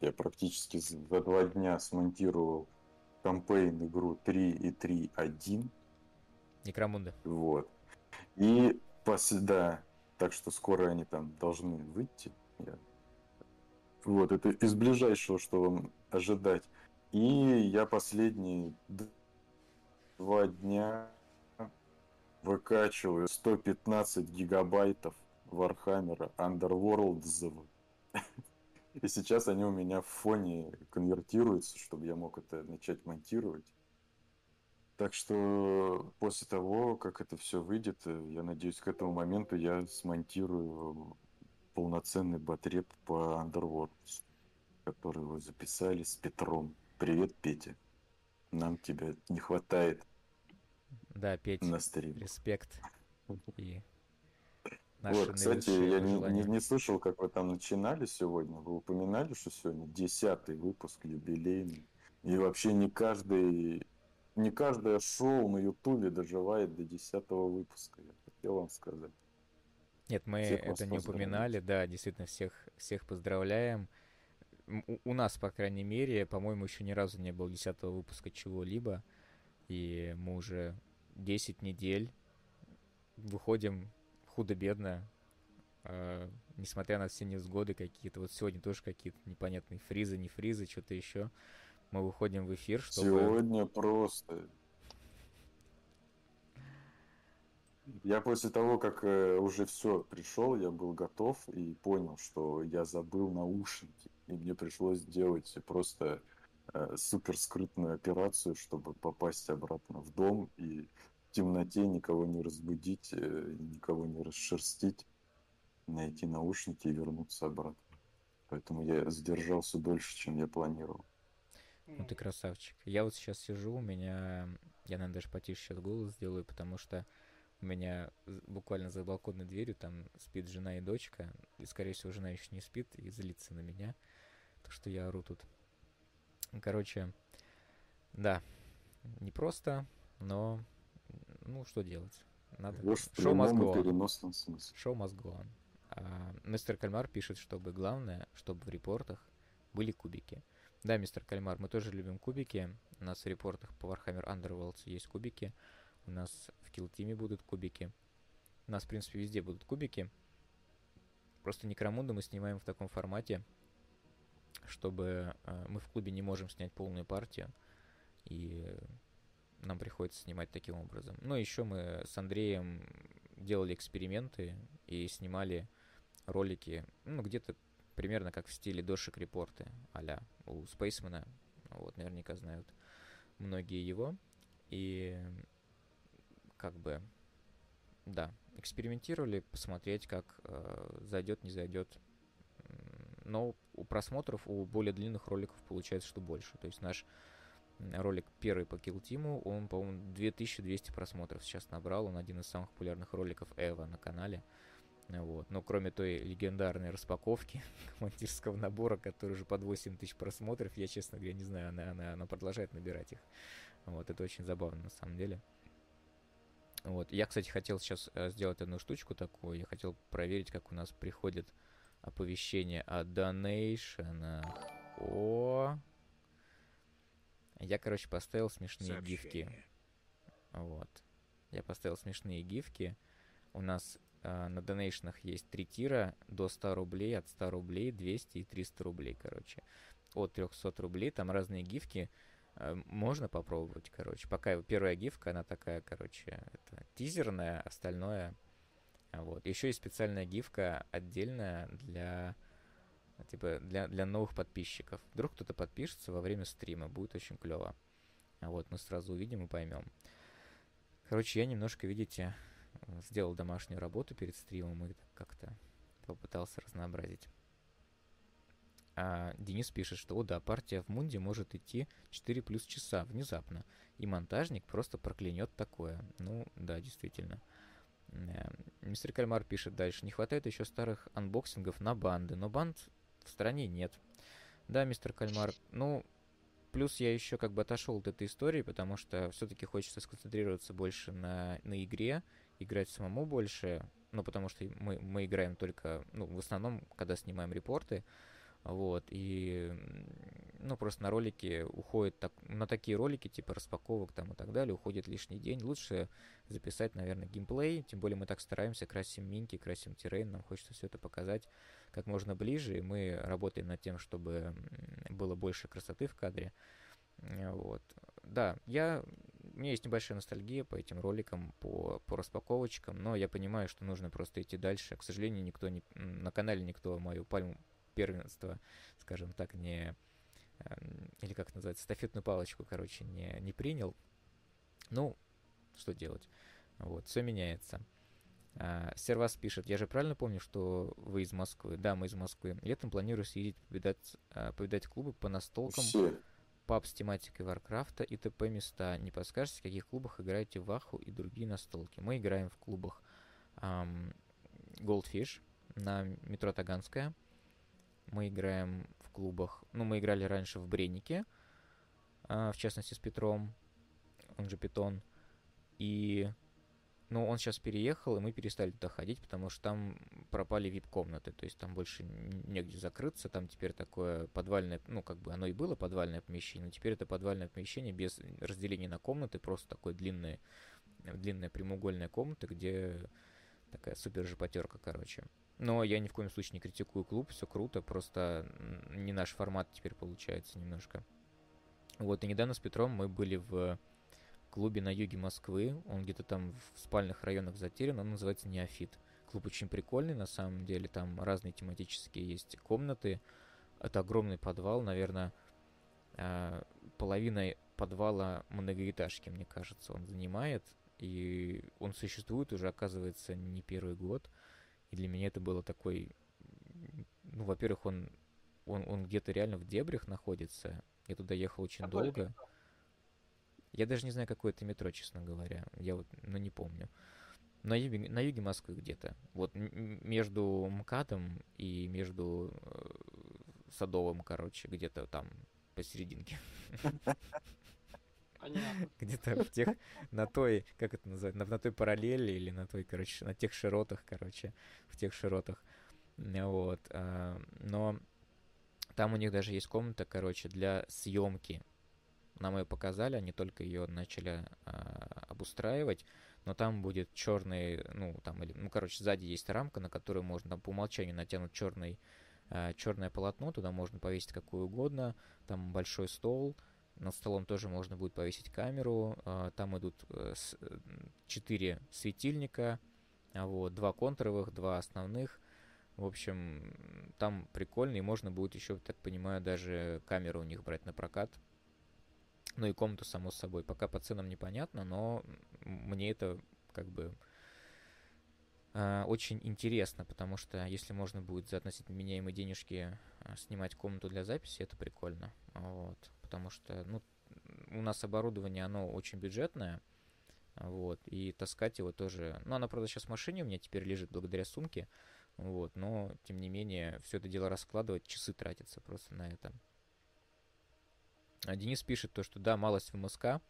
Я практически за два дня смонтировал campaign игру 3 и 3.1. Некромунда. Вот. И после, да, так что скоро они там должны выйти. Я... Вот, это из ближайшего, что вам ожидать. И я последние два дня выкачиваю 115 гигабайтов Вархаммера Underworlds. И сейчас они у меня в фоне конвертируются, чтобы я мог это начать монтировать. Так что после того, как это все выйдет, э, я надеюсь, к этому моменту я смонтирую полноценный батреп по Underworld, который вы записали с Петром. Привет, Петя. Нам тебя не хватает Да, Петь, на стриме. респект. И наши Вот, кстати, я не, не- не слышал, как вы там начинали сегодня. Вы упоминали, что сегодня десятый выпуск юбилейный. И вообще не каждый, не каждое шоу на Ютубе доживает до десятого выпуска. Я хотел вам сказать. Нет, мы Всех это не упоминали, да, действительно, всех, всех поздравляем. У, у нас, по крайней мере, по-моему, еще ни разу не было десятого выпуска чего-либо. И мы уже 10 недель выходим худо-бедно, а, несмотря на все невзгоды какие-то. Вот сегодня тоже какие-то непонятные фризы, не фризы, что-то еще. Мы выходим в эфир, чтобы... Сегодня просто... Я после того, как э, уже все пришел, я был готов и понял, что я забыл наушники. И мне пришлось сделать просто э, супер скрытную операцию, чтобы попасть обратно в дом и в темноте никого не разбудить, э, никого не расшерстить, найти наушники и вернуться обратно. Поэтому я задержался дольше, чем я планировал. Ну ты красавчик. Я вот сейчас сижу, у меня... Я, наверное, даже потише сейчас голос сделаю, потому что у меня буквально за балконной дверью там спит жена и дочка. И, скорее всего, жена еще не спит и злится на меня. То, что я ору тут. Короче, да. Непросто, но... Ну, что делать? Надо... Переносном смысле. Шоу must go on. А, мистер Кальмар пишет, чтобы главное, чтобы в репортах были кубики. Да, мистер Кальмар, мы тоже любим кубики. У нас в репортах по Warhammer Underworlds есть кубики. У нас в Team будут кубики. У нас, в принципе, везде будут кубики. Просто Некромунду мы снимаем в таком формате, чтобы э, мы в клубе не можем снять полную партию. И нам приходится снимать таким образом. Ну, еще мы с Андреем делали эксперименты и снимали ролики, ну, где-то примерно как в стиле дошик репорты а у Спейсмена. Вот, наверняка знают многие его. И как бы, да, экспериментировали, посмотреть, как э, зайдет, не зайдет. Но у просмотров, у более длинных роликов получается, что больше. То есть наш ролик первый по Team, он, по-моему, 2200 просмотров сейчас набрал. Он один из самых популярных роликов Эва на канале. Вот. Но кроме той легендарной распаковки командирского набора, который уже под 8 тысяч просмотров, я, честно говоря, не знаю, она, она, она продолжает набирать их. Вот, это очень забавно на самом деле. Вот. Я, кстати, хотел сейчас э, сделать одну штучку такую. Я хотел проверить, как у нас приходит оповещение о донейшенах. О, я, короче, поставил смешные гифки. Вот. Я поставил смешные гифки. У нас на донейшнах есть три тира до 100 рублей, от 100 рублей, 200 и 300 рублей, короче. От 300 рублей, там разные гифки. Э, можно попробовать, короче. Пока первая гифка, она такая, короче, это тизерная, остальное... а, Вот. Еще есть специальная гифка отдельная для типа для, для новых подписчиков. Вдруг кто-то подпишется во время стрима, будет очень клево. Вот мы сразу увидим и поймем. Короче, я немножко, видите, э, сделал домашнюю работу перед стримом и как-то попытался разнообразить. А Денис пишет, что, о да, партия в Мунде может идти 4 плюс часа внезапно, и монтажник просто проклянет такое. Ну, да, действительно. Э, Мистер Кальмар пишет дальше, не хватает еще старых анбоксингов на банды, но банд в стране нет. Да, мистер Кальмар, ну, плюс я еще как бы отошел от этой истории, потому что все-таки хочется сконцентрироваться больше на, на игре, играть самому больше, ну, потому что мы, мы играем только, ну, в основном, когда снимаем репорты, вот, и, ну, просто на ролики уходит, так, на такие ролики, типа распаковок там и так далее, уходит лишний день. Лучше записать, наверное, геймплей, тем более мы так стараемся, красим минки, красим террейн, нам хочется все это показать как можно ближе, и мы работаем над тем, чтобы было больше красоты в кадре. Э, Вот. Да, я... У меня есть небольшая ностальгия по этим роликам, по, по распаковочкам, но я понимаю, что нужно просто идти дальше. К сожалению, никто не... На канале никто мою пальму первенства, скажем так, не... эм, Или как называется, стафетную палочку, короче, не, не принял. Ну, что делать? Вот, все меняется. А, Сервас пишет, я же правильно помню, что вы из Москвы? Да, мы из Москвы. Летом планирую съездить повидать, а, повидать клубы по настолкам, Все. Паб с тематикой Варкрафта и т.п. места. Не подскажете, в каких клубах играете в Ваху и другие настолки? Мы играем в клубах ам, Goldfish на метро Таганская. Мы играем в клубах... Ну, мы играли раньше в Бреннике, а, в частности с Петром, он же Питон. И ну, он сейчас переехал, и мы перестали туда ходить, потому что там пропали вип-комнаты, то есть там больше негде закрыться, там теперь такое подвальное, ну, как бы оно и было подвальное помещение, но теперь это подвальное помещение без разделения на комнаты, просто такое длинное, длинная прямоугольная комната, где такая супер жопотерка, короче. Но я ни в коем случае не критикую клуб, все круто, просто не наш формат теперь получается немножко. Вот, и недавно с Петром мы были в клубе на юге Москвы. Он где-то там в спальных районах затерян. Он называется Неофит. Клуб очень прикольный, на самом деле. Там разные тематические есть комнаты. Это огромный подвал, наверное, а, половина подвала многоэтажки, мне кажется, он занимает. И он существует уже, оказывается, не первый год. И для меня это было такой... Ну, во-первых, он, он, он где-то реально в дебрях находится. Я туда ехал очень Какое долго. Я даже не знаю, какое это метро, честно говоря. Я вот, ну, не помню. На юге, на юге Москвы где-то. Вот между МКАДом и между э, Садовым, короче, где-то там посерединке. Где-то в тех, на той, как это называть, на, на той параллели или на той, короче, на тех широтах, короче, в тех широтах. Вот. а, Но там у них даже есть комната, короче, для съемки. Нам ее показали, они только ее начали а, обустраивать, но там будет черный, ну, там, или, ну, короче, сзади есть рамка, на которую можно там по умолчанию натянуть черный, черное полотно, туда можно повесить какое угодно, там большой стол, над столом тоже можно будет повесить камеру, а, там идут э, четыре светильника, а вот, два контуровых, два основных, в общем, там прикольно, и можно будет еще, так понимаю, даже камеру у них брать на прокат. Ну и комнату, само собой. Пока по ценам непонятно, но мне это как бы а, очень интересно, потому что если можно будет за относительно меняемые денежки а, снимать комнату для записи, это прикольно. Вот. Потому что, ну, у нас оборудование, оно очень бюджетное, вот, и таскать его тоже... Ну, оно, правда, сейчас в машине у меня теперь лежит благодаря сумке, вот, но, тем не менее, все это дело раскладывать, часы тратятся просто на это. А Денис пишет то, что да, малость в МСК,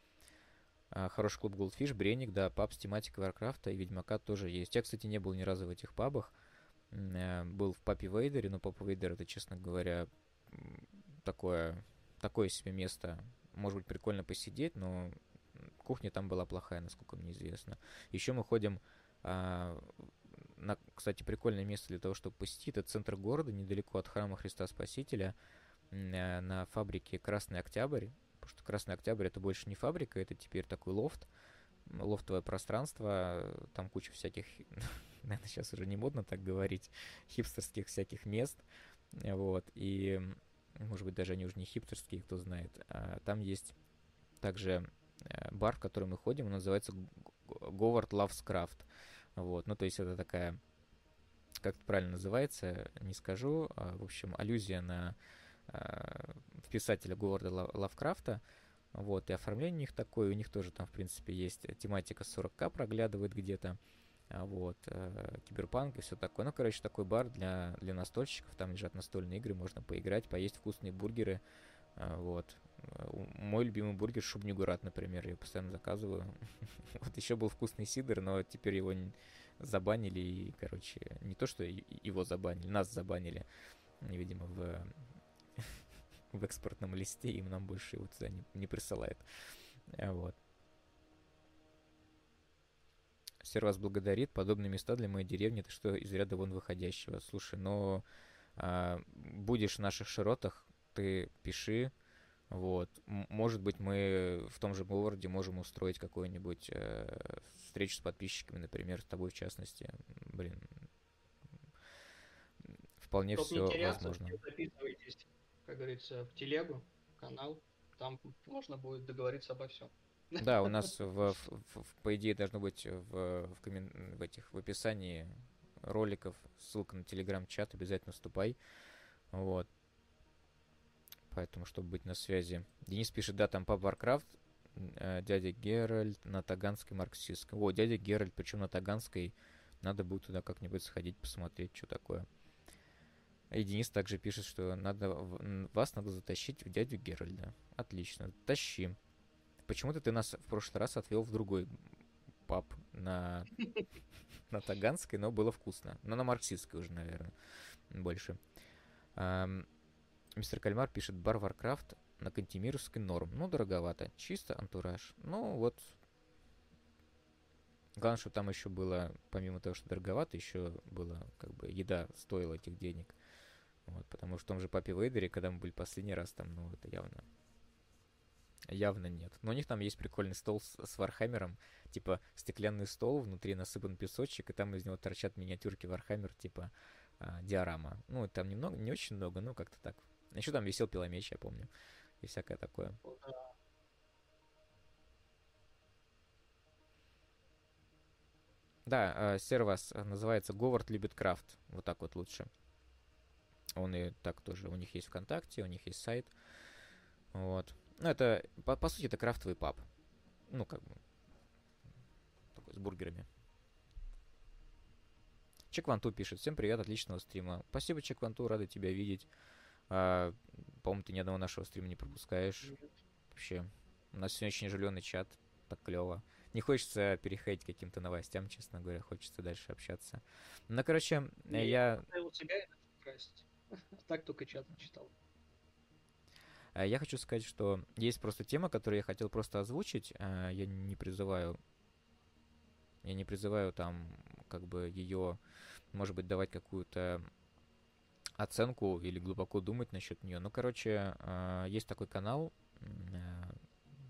а, хороший клуб Goldfish, Бреник, да, паб с тематикой Варкрафта и Ведьмака тоже есть. Я, кстати, не был ни разу в этих пабах. Э, Был в Папе Вейдере, но Папа Вейдер это, честно говоря, такое, такое себе место. Может быть, прикольно посидеть, но кухня там была плохая, насколько мне известно. Еще мы ходим а, на, кстати, прикольное место для того, чтобы посетить. Это центр города, недалеко от храма Христа Спасителя, на фабрике Красный Октябрь. Потому что Красный Октябрь это больше не фабрика, это теперь такой лофт, лофтовое пространство, э, там куча всяких, наверное, сейчас уже не модно так говорить, хипстерских всяких мест, э, вот, и, может быть, даже они уже не хипстерские, кто знает. А Там есть также э, бар, в который мы ходим, он называется Говард Craft. Вот, ну, то есть это такая, как это правильно называется, не скажу, а, в общем, аллюзия на в писателя Говарда Ла- Лавкрафта, вот, и оформление у них такое, у них тоже там, в принципе, есть тематика 40к проглядывает где-то, а, вот, э, киберпанк и все такое. Ну, короче, такой бар для, для настольщиков, там лежат настольные игры, можно поиграть, поесть вкусные бургеры, вот. Э, Мой любимый бургер Шубнигурат, например, я постоянно заказываю. Вот еще был вкусный сидр, но теперь его забанили, и, короче, не то, что его забанили, нас забанили, видимо, в, в экспортном листе, и нам больше его туда не, не присылает. А, Вот. Сер вас благодарит. Подобные места для моей деревни, это что из ряда вон выходящего. Слушай, но а, будешь в наших широтах, ты пиши. Вот. Может быть, мы в том же городе можем устроить какую-нибудь э, встречу с подписчиками, например, с тобой в частности. Блин. Вполне Чтоб все возможно. записывайтесь, как говорится, в телегу, канал. Там можно будет договориться обо всем. Да, у нас в, в, в, по идее должно быть в, в, коммен... в этих в описании роликов ссылка на телеграм-чат, обязательно вступай. Вот. Поэтому, чтобы быть на связи. Денис пишет, да, там пап Warcraft, э, дядя Геральт на таганской марксистской. О, дядя Геральт, причем на таганской. Надо будет туда как-нибудь сходить, посмотреть, что такое. И Денис также пишет, что надо вас надо затащить в дядю Геральда. Отлично, тащи. Почему-то ты нас в прошлый раз отвел в другой паб на, на Таганской, но было вкусно. Но на марксистской уже, наверное, больше. Мистер Кальмар пишет, бар Warcraft на Кантемировской норм. Ну, дороговато. Чисто антураж. Ну, вот. Главное, что там еще было, помимо того, что дороговато, еще было, как бы, еда стоила этих денег. Вот, потому что в том же Папе Вейдере, когда мы были последний раз, там, ну, это явно Явно нет. Но у них там есть прикольный стол с, с Вархаммером. Типа стеклянный стол, внутри насыпан песочек, и там из него торчат миниатюрки Вархаммер, типа а, диорама. Ну, там немного, не очень много, ну, как-то так. Еще там висел пиломеч, я помню. И всякое такое. Да, э, сервас называется Говард любит крафт. Вот так вот лучше. Он и так тоже. У них есть ВКонтакте, у них есть сайт. Вот. Ну, это, по, по сути, это крафтовый паб. Ну, как бы, такой, с бургерами. Чекванту пишет. Всем привет, отличного стрима. Спасибо, Чекванту, рады тебя видеть. А, по-моему, ты ни одного нашего стрима не пропускаешь. Вообще. У нас сегодня очень оживленный чат. Так клево. Не хочется переходить к каким-то новостям, честно говоря. Хочется дальше общаться. Ну, короче, я... я... Так только чат читал. А я хочу сказать, что есть просто тема, которую я хотел просто озвучить. А, я не призываю... Я не призываю там как бы ее, может быть, давать какую-то оценку или глубоко думать насчет нее. Ну, короче, а, есть такой канал,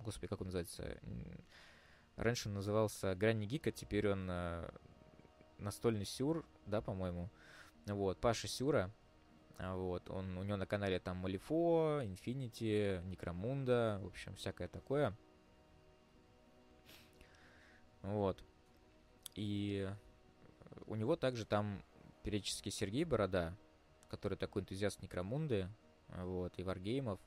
господи, как он называется? Раньше он назывался Грани Гика, теперь он настольный сюр, да, по-моему. Вот, Паша Сюра, вот, он, у него на канале там Малифо, Инфинити, Некромунда, в общем, всякое такое. Вот. И у него также там периодически Сергей Борода, который такой энтузиаст Некромунды, вот, и варгеймов,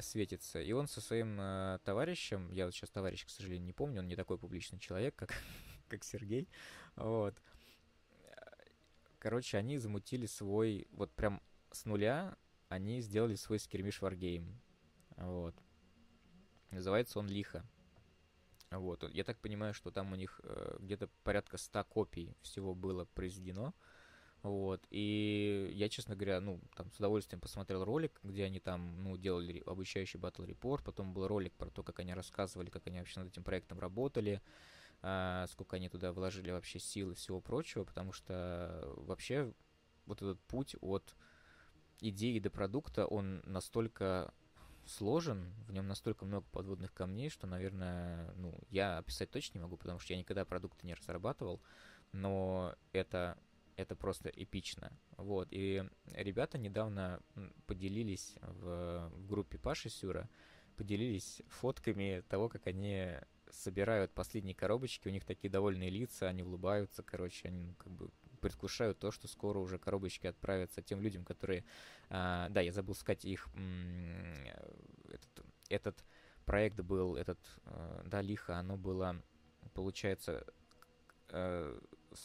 светится. И он со своим э, товарищем, я вот сейчас товарищ, к сожалению, не помню, он не такой публичный человек, как, как Сергей, вот, Короче, они замутили свой, вот прям с нуля они сделали свой скермиш варгейм. Вот. Называется он Лихо. Вот. Я так понимаю, что там у них э, где-то порядка 100 копий всего было произведено. Вот. И я, честно говоря, ну, там с удовольствием посмотрел ролик, где они там, ну, делали обучающий батл репорт. Потом был ролик про то, как они рассказывали, как они вообще над этим проектом работали а, сколько они туда вложили вообще сил и всего прочего, потому что вообще вот этот путь от идеи до продукта, он настолько сложен, в нем настолько много подводных камней, что, наверное, ну, я описать точно не могу, потому что я никогда продукты не разрабатывал, но это, это просто эпично. Вот, и ребята недавно поделились в, в группе Паши Сюра, поделились фотками того, как они собирают последние коробочки, у них такие довольные лица, они улыбаются, короче, они ну, как бы предвкушают то, что скоро уже коробочки отправятся тем людям, которые... А, да, я забыл сказать их... Этот, этот проект был, этот, а, да, лихо, оно было, получается, а,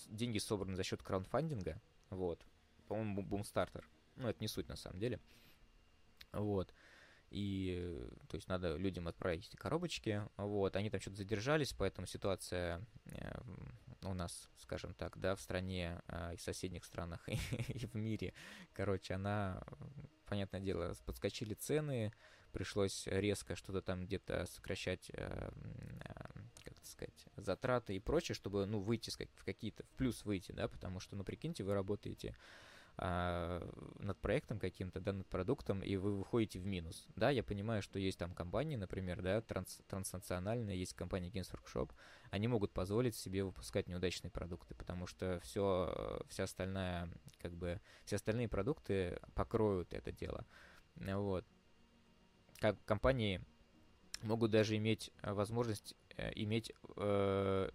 деньги собраны за счет краундфандинга, вот, по-моему, Boomstarter, ну, это не суть на самом деле, вот, и, то есть, надо людям отправить эти коробочки, вот, они там что-то задержались, поэтому ситуация э, у нас, скажем так, да, в стране э, и в соседних странах и, в мире, короче, она, понятное дело, подскочили цены, пришлось резко что-то там где-то сокращать, э, как сказать, затраты и прочее, чтобы, ну, выйти в какие-то, в плюс выйти, да, потому что, ну, прикиньте, вы работаете а, над проектом каким-то, да, над продуктом, и вы выходите в минус. Да, я понимаю, что есть там компании, например, да, транс транснациональные, есть компания Games Workshop, они могут позволить себе выпускать неудачные продукты, потому что все, вся остальная, как бы, все остальные продукты покроют это дело. Вот. Как компании могут даже иметь э, возможность э, иметь, э,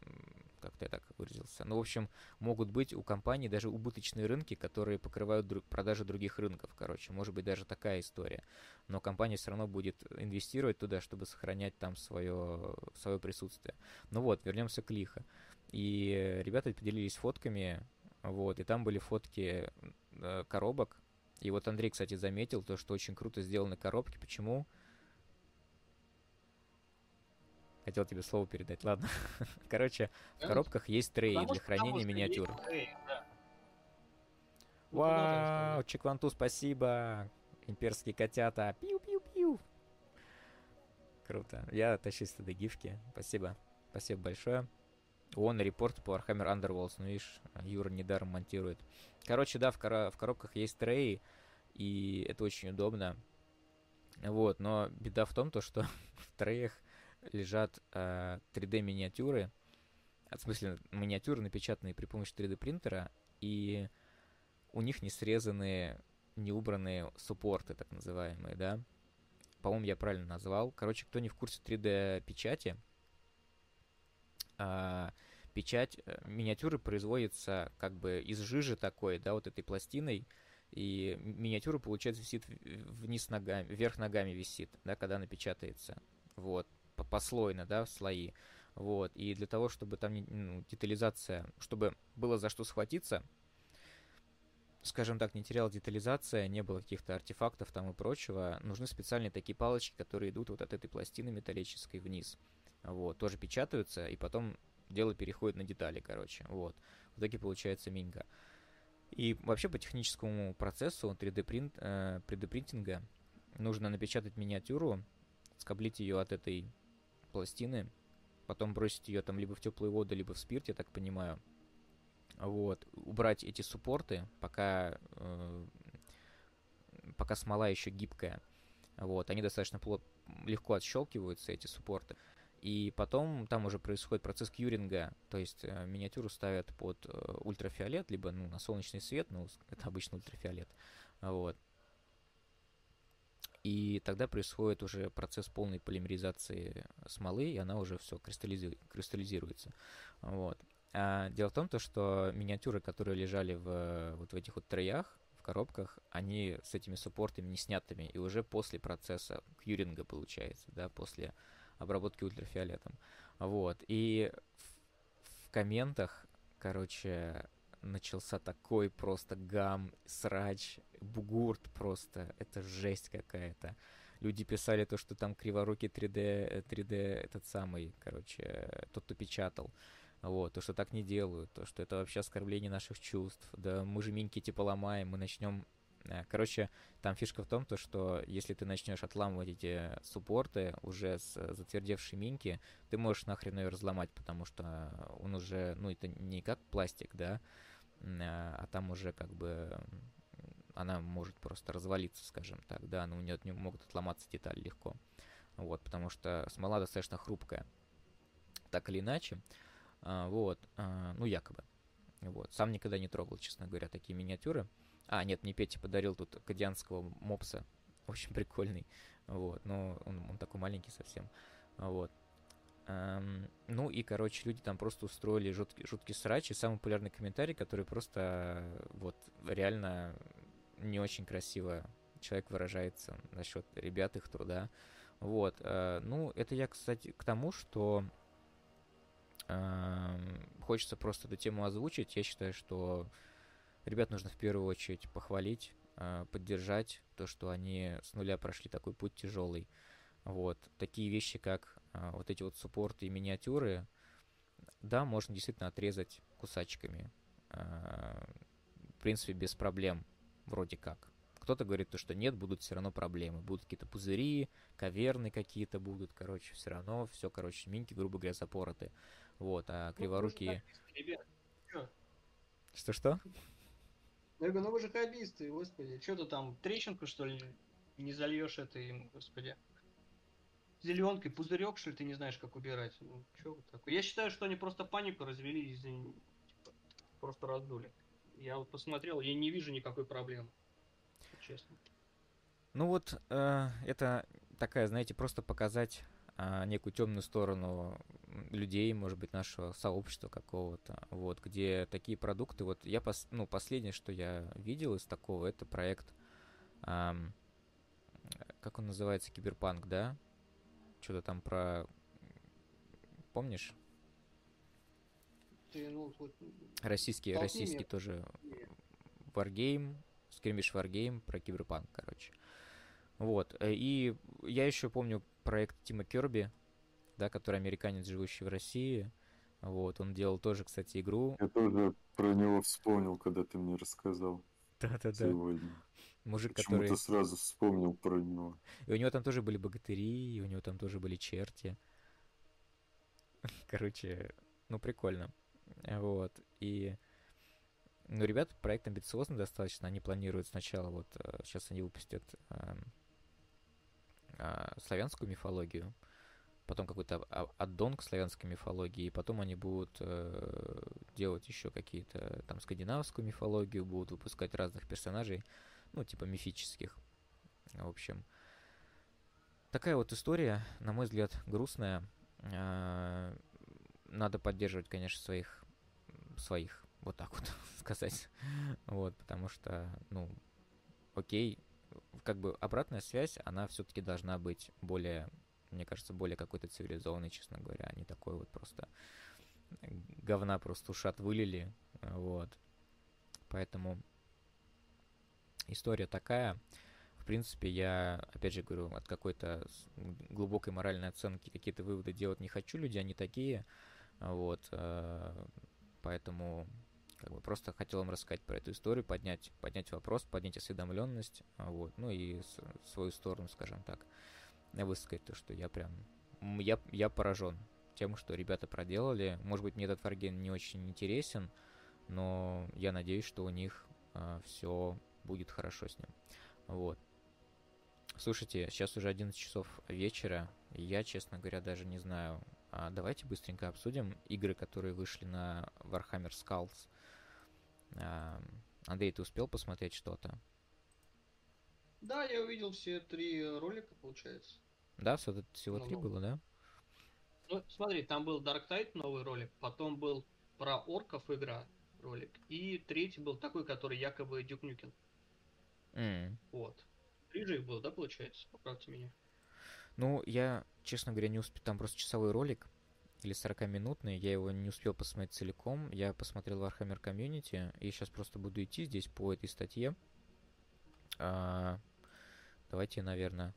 как-то я так выразился, ну, в общем, могут быть у компаний даже убыточные рынки, которые покрывают друг, продажи других рынков, короче, может быть даже такая история. Но компания все равно будет инвестировать туда, чтобы сохранять там свое, свое присутствие. Ну вот, вернемся к лихо. И ребята поделились фотками, вот, и там были фотки э, коробок. И вот Андрей, кстати, заметил то, что очень круто сделаны коробки. Почему? Хотел тебе слово передать, ладно. Короче, в коробках есть треи для хранения миниатюр. Ну, Вау, Чекванту, спасибо. Имперские котята. Пиу-пиу-пиу. Круто. Я тащусь туда гифки. Спасибо. Спасибо большое. Он репорт по Warhammer Underworlds. Ну, видишь, Юра недаром монтирует. Короче, да, в, кор- в коробках есть треи, и это очень удобно. Вот, но беда в том, то, что в треях лежат э, 3D-миниатюры, в смысле миниатюры, напечатанные при помощи 3D-принтера, и у них не срезанные, не убранные суппорты, так называемые, да. По-моему, я правильно назвал. Короче, кто не в курсе 3D-печати, э, печать, миниатюры производятся как бы из жижи такой, да, вот этой пластиной, и миниатюра, получается, висит вниз ногами, вверх ногами висит, да, когда напечатается. Вот послойно, да, в слои. Вот, и для того, чтобы там ну, детализация, чтобы было за что схватиться, скажем так, не теряла детализация, не было каких-то артефактов там и прочего, нужны специальные такие палочки, которые идут вот от этой пластины металлической вниз. Вот, тоже печатаются, и потом дело переходит на детали, короче. Вот. В итоге получается минька. И вообще по техническому процессу 3D, принт, э, 3D принтинга нужно напечатать миниатюру, скоблить ее от этой пластины, потом бросить ее там либо в теплую воду, либо в спирт, я так понимаю. Вот, убрать эти суппорты, пока, э, пока смола еще гибкая. Вот, они достаточно легко отщелкиваются, эти суппорты. И потом там уже происходит процесс кьюринга, то есть э, миниатюру ставят под э, ультрафиолет, либо ну, на солнечный свет, ну, это обычно ультрафиолет. Вот. И тогда происходит уже процесс полной полимеризации смолы, и она уже все кристаллизи- кристаллизируется. Вот. А дело в том, то, что миниатюры, которые лежали в вот в этих вот троях, в коробках, они с этими суппортами не снятыми, и уже после процесса кьюринга получается, да, после обработки ультрафиолетом. Вот. И в, в комментах, короче, начался такой просто гам, срач, бугурт просто. Это жесть какая-то. Люди писали то, что там криворукий 3D, 3D этот самый, короче, тот, кто печатал. Вот, то, что так не делают, то, что это вообще оскорбление наших чувств. Да мы же миньки типа ломаем, мы начнем Э, короче, там фишка в том, то, что если ты начнешь отламывать эти суппорты уже с затвердевшей минки, ты можешь нахрен ее разломать, потому что он уже, ну, это не как пластик, да, а там уже как бы она может просто развалиться, скажем так, да, но у нее от нее могут отломаться детали легко. Вот, потому что смола достаточно хрупкая. Так или иначе, а, вот, а, ну, якобы. Вот. Сам никогда не трогал, честно говоря, такие миниатюры. А, нет, мне Петя подарил тут кадианского мопса. Очень прикольный. Вот, но он, он такой маленький совсем. Вот. Эм, ну и, короче, люди там просто устроили жуткий, жуткий срач. И самый популярный комментарий, который просто вот реально не очень красиво человек выражается насчет ребят их труда. Вот. Э, ну, это я, кстати, к тому, что э, хочется просто эту тему озвучить. Я считаю, что Ребят нужно в первую очередь похвалить, а, поддержать то, что они с нуля прошли такой путь тяжелый. Вот. Такие вещи, как а, вот эти вот суппорты и миниатюры, да, можно действительно отрезать кусачками. В принципе, без проблем, вроде как. Кто-то говорит, то, что нет, будут все равно проблемы. Будут какие-то пузыри, каверны какие-то будут, короче, все равно, все, короче, минки, грубо говоря, запороты. Вот, а ну, криворукие... Что-что? Я говорю, ну вы же хоббисты, господи. Что ты там, трещинку, что ли, не зальешь это им, господи. Зеленкой, пузырек, что ли, ты не знаешь, как убирать. Ну, что такое? Я считаю, что они просто панику развели и типа, просто раздули. Я вот посмотрел, я не вижу никакой проблемы. Честно. Ну вот, э, это такая, знаете, просто показать а, некую темную сторону людей, может быть, нашего сообщества какого-то, вот, где такие продукты, вот я, пос, ну, последнее, что я видел из такого, это проект, ам, как он называется, Киберпанк, да? Что-то там про, помнишь? Ты, ну, Российский, российский тоже Wargame, скримиш Wargame про Киберпанк, короче. Вот. э, И я еще помню проект Тима Керби, да, который американец, живущий в России. Вот, он делал тоже, кстати, игру. Я тоже про него вспомнил, когда ты мне рассказал Да-да-да. сегодня. Мужик, который... Почему-то сразу вспомнил про него. И у него там тоже были богатыри, и у него там тоже были черти. Короче, ну прикольно. Вот. И ну, ребят, проект амбициозный достаточно. Они планируют сначала, вот сейчас они выпустят эм, а, славянскую мифологию, потом какой-то аддон к славянской мифологии, и потом они будут э, делать еще какие-то там скандинавскую мифологию, будут выпускать разных персонажей, ну, типа мифических. В общем, такая вот история, на мой взгляд, грустная. А, Надо поддерживать, конечно, своих, своих, вот так вот сказать. Вот, потому что, ну, окей, как бы обратная связь, она все-таки должна быть более, мне кажется, более какой-то цивилизованной, честно говоря, а не такой вот просто говна просто ушат вылили, вот. Поэтому история такая. В принципе, я, опять же говорю, от какой-то глубокой моральной оценки какие-то выводы делать не хочу, люди, они такие, вот, э, поэтому как бы просто хотел вам рассказать про эту историю, поднять, поднять вопрос, поднять осведомленность, а, вот, ну и свою сторону, скажем так, высказать то, что я прям, я, я поражен тем, что ребята проделали. Может быть, мне этот Варген не очень интересен, но я надеюсь, что у них все будет хорошо с ним. Вот. Слушайте, сейчас уже 11 часов вечера, я, честно говоря, даже не знаю. А давайте быстренько обсудим игры, которые вышли на Warhammer Skulls. Андрей, ты успел посмотреть что-то? Да, я увидел все три ролика, получается. Да, всё- всего Ну, три было, да? Ну, смотри, там был Dark Tide новый ролик, потом был про орков игра ролик, и третий был такой, который якобы Дюк Нюкин. М. Вот. Три же их было, да, получается? Поправьте меня. Ну, я, честно говоря, не успел. Там просто часовой ролик или 40-минутный. Я его не успел посмотреть целиком. Я посмотрел Warhammer Community. И сейчас просто буду идти здесь по этой статье. А, давайте, наверное...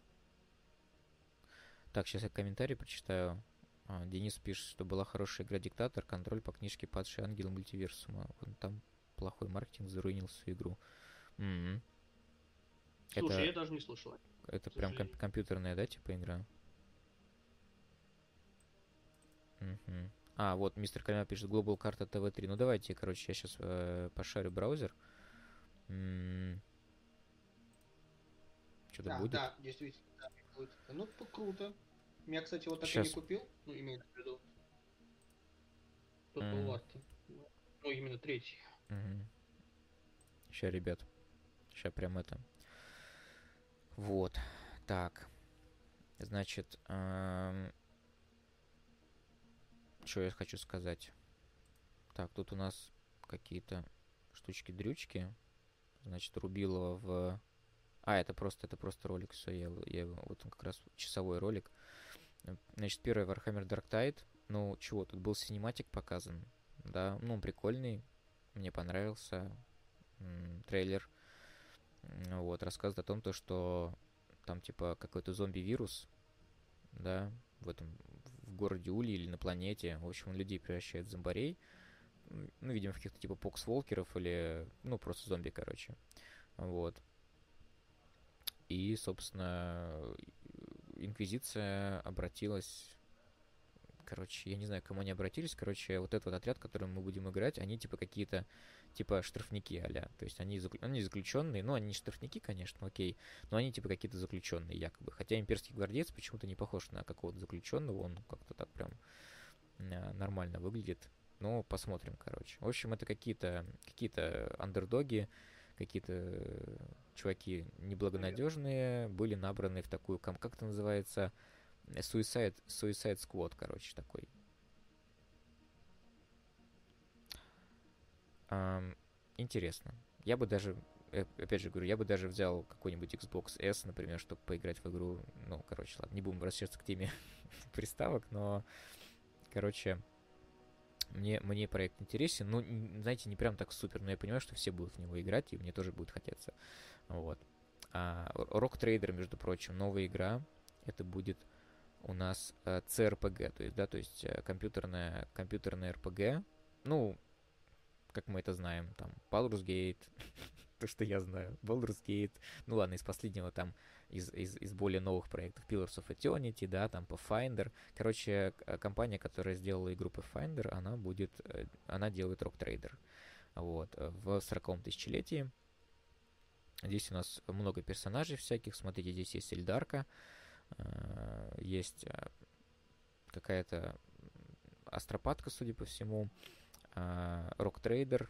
Так, сейчас я комментарий прочитаю. А, Денис пишет, что была хорошая игра Диктатор, контроль по книжке Падший ангел мультиверсума. Вот там плохой маркетинг заруинил всю игру. М. Слушай, Это- я даже не слышал. Это прям ком- компьютерная, да, типа игра? Мгм. А, вот мистер Кальмар пишет Global карта ТВ3. Ну давайте, короче, я сейчас пошарю браузер. Что-то Да, будет? да, действительно. да, будет. Ну, круто. Я, кстати, вот так и Щас. не купил, ну, имеется в виду. Тот Мгм. был. Ну, именно третий. Сейчас, ребят. Сейчас прям это. Вот. Так. Значит, что я хочу сказать? Так, тут у нас какие-то штучки-дрючки. Значит, Рубилова в... А, это просто, это просто ролик, все, я, я вот он как раз часовой ролик. Значит, первый Warhammer Dark Tide. Ну, чего, тут был синематик показан, да, ну, прикольный, мне понравился м, трейлер. М, Вот, рассказывает о том, то, что там, типа, какой-то зомби-вирус, да, в этом, городе Ули или на планете, в общем, людей превращает в зомбарей, ну, видимо, в каких-то, типа, покс-волкеров или, ну, просто зомби, короче, вот. И, собственно, Инквизиция обратилась короче, я не знаю, к кому они обратились, короче, вот этот вот отряд, которым мы будем играть, они типа какие-то, типа штрафники а То есть они, заклю- они заключенные, ну, они не штрафники, конечно, окей, но они типа какие-то заключенные якобы. Хотя имперский гвардеец почему-то не похож на какого-то заключенного, он как-то так прям а, нормально выглядит. Ну, посмотрим, короче. В общем, это какие-то какие-то андердоги, какие-то э, чуваки неблагонадежные были набраны в такую, как это называется, Suicide, Suicide Squad, короче, такой. Ам, интересно. Я бы даже, э, опять же говорю, я бы даже взял какой-нибудь Xbox S, например, чтобы поиграть в игру. Ну, короче, ладно, не будем возвращаться к теме приставок, но, короче, мне, мне проект интересен. Ну, знаете, не прям так супер, но я понимаю, что все будут в него играть, и мне тоже будет хотеться. Вот. А, Rock Trader, между прочим, новая игра. Это будет у нас э, CRPG, то есть, да, то есть э, компьютерная, компьютерная RPG. Ну, как мы это знаем, там, Baldur's Gate, то, что я знаю, Baldur's Gate, ну ладно, из последнего там, из, из, из более новых проектов, Pillars of Eternity, да, там, Pathfinder. Короче, компания, которая сделала игру Pathfinder, она будет, э, она делает Rock Trader, вот, в 40-м тысячелетии. Здесь у нас много персонажей всяких, смотрите, здесь есть Эльдарка, э, есть э, какая-то астропатка, судя по всему, Рок Трейдер,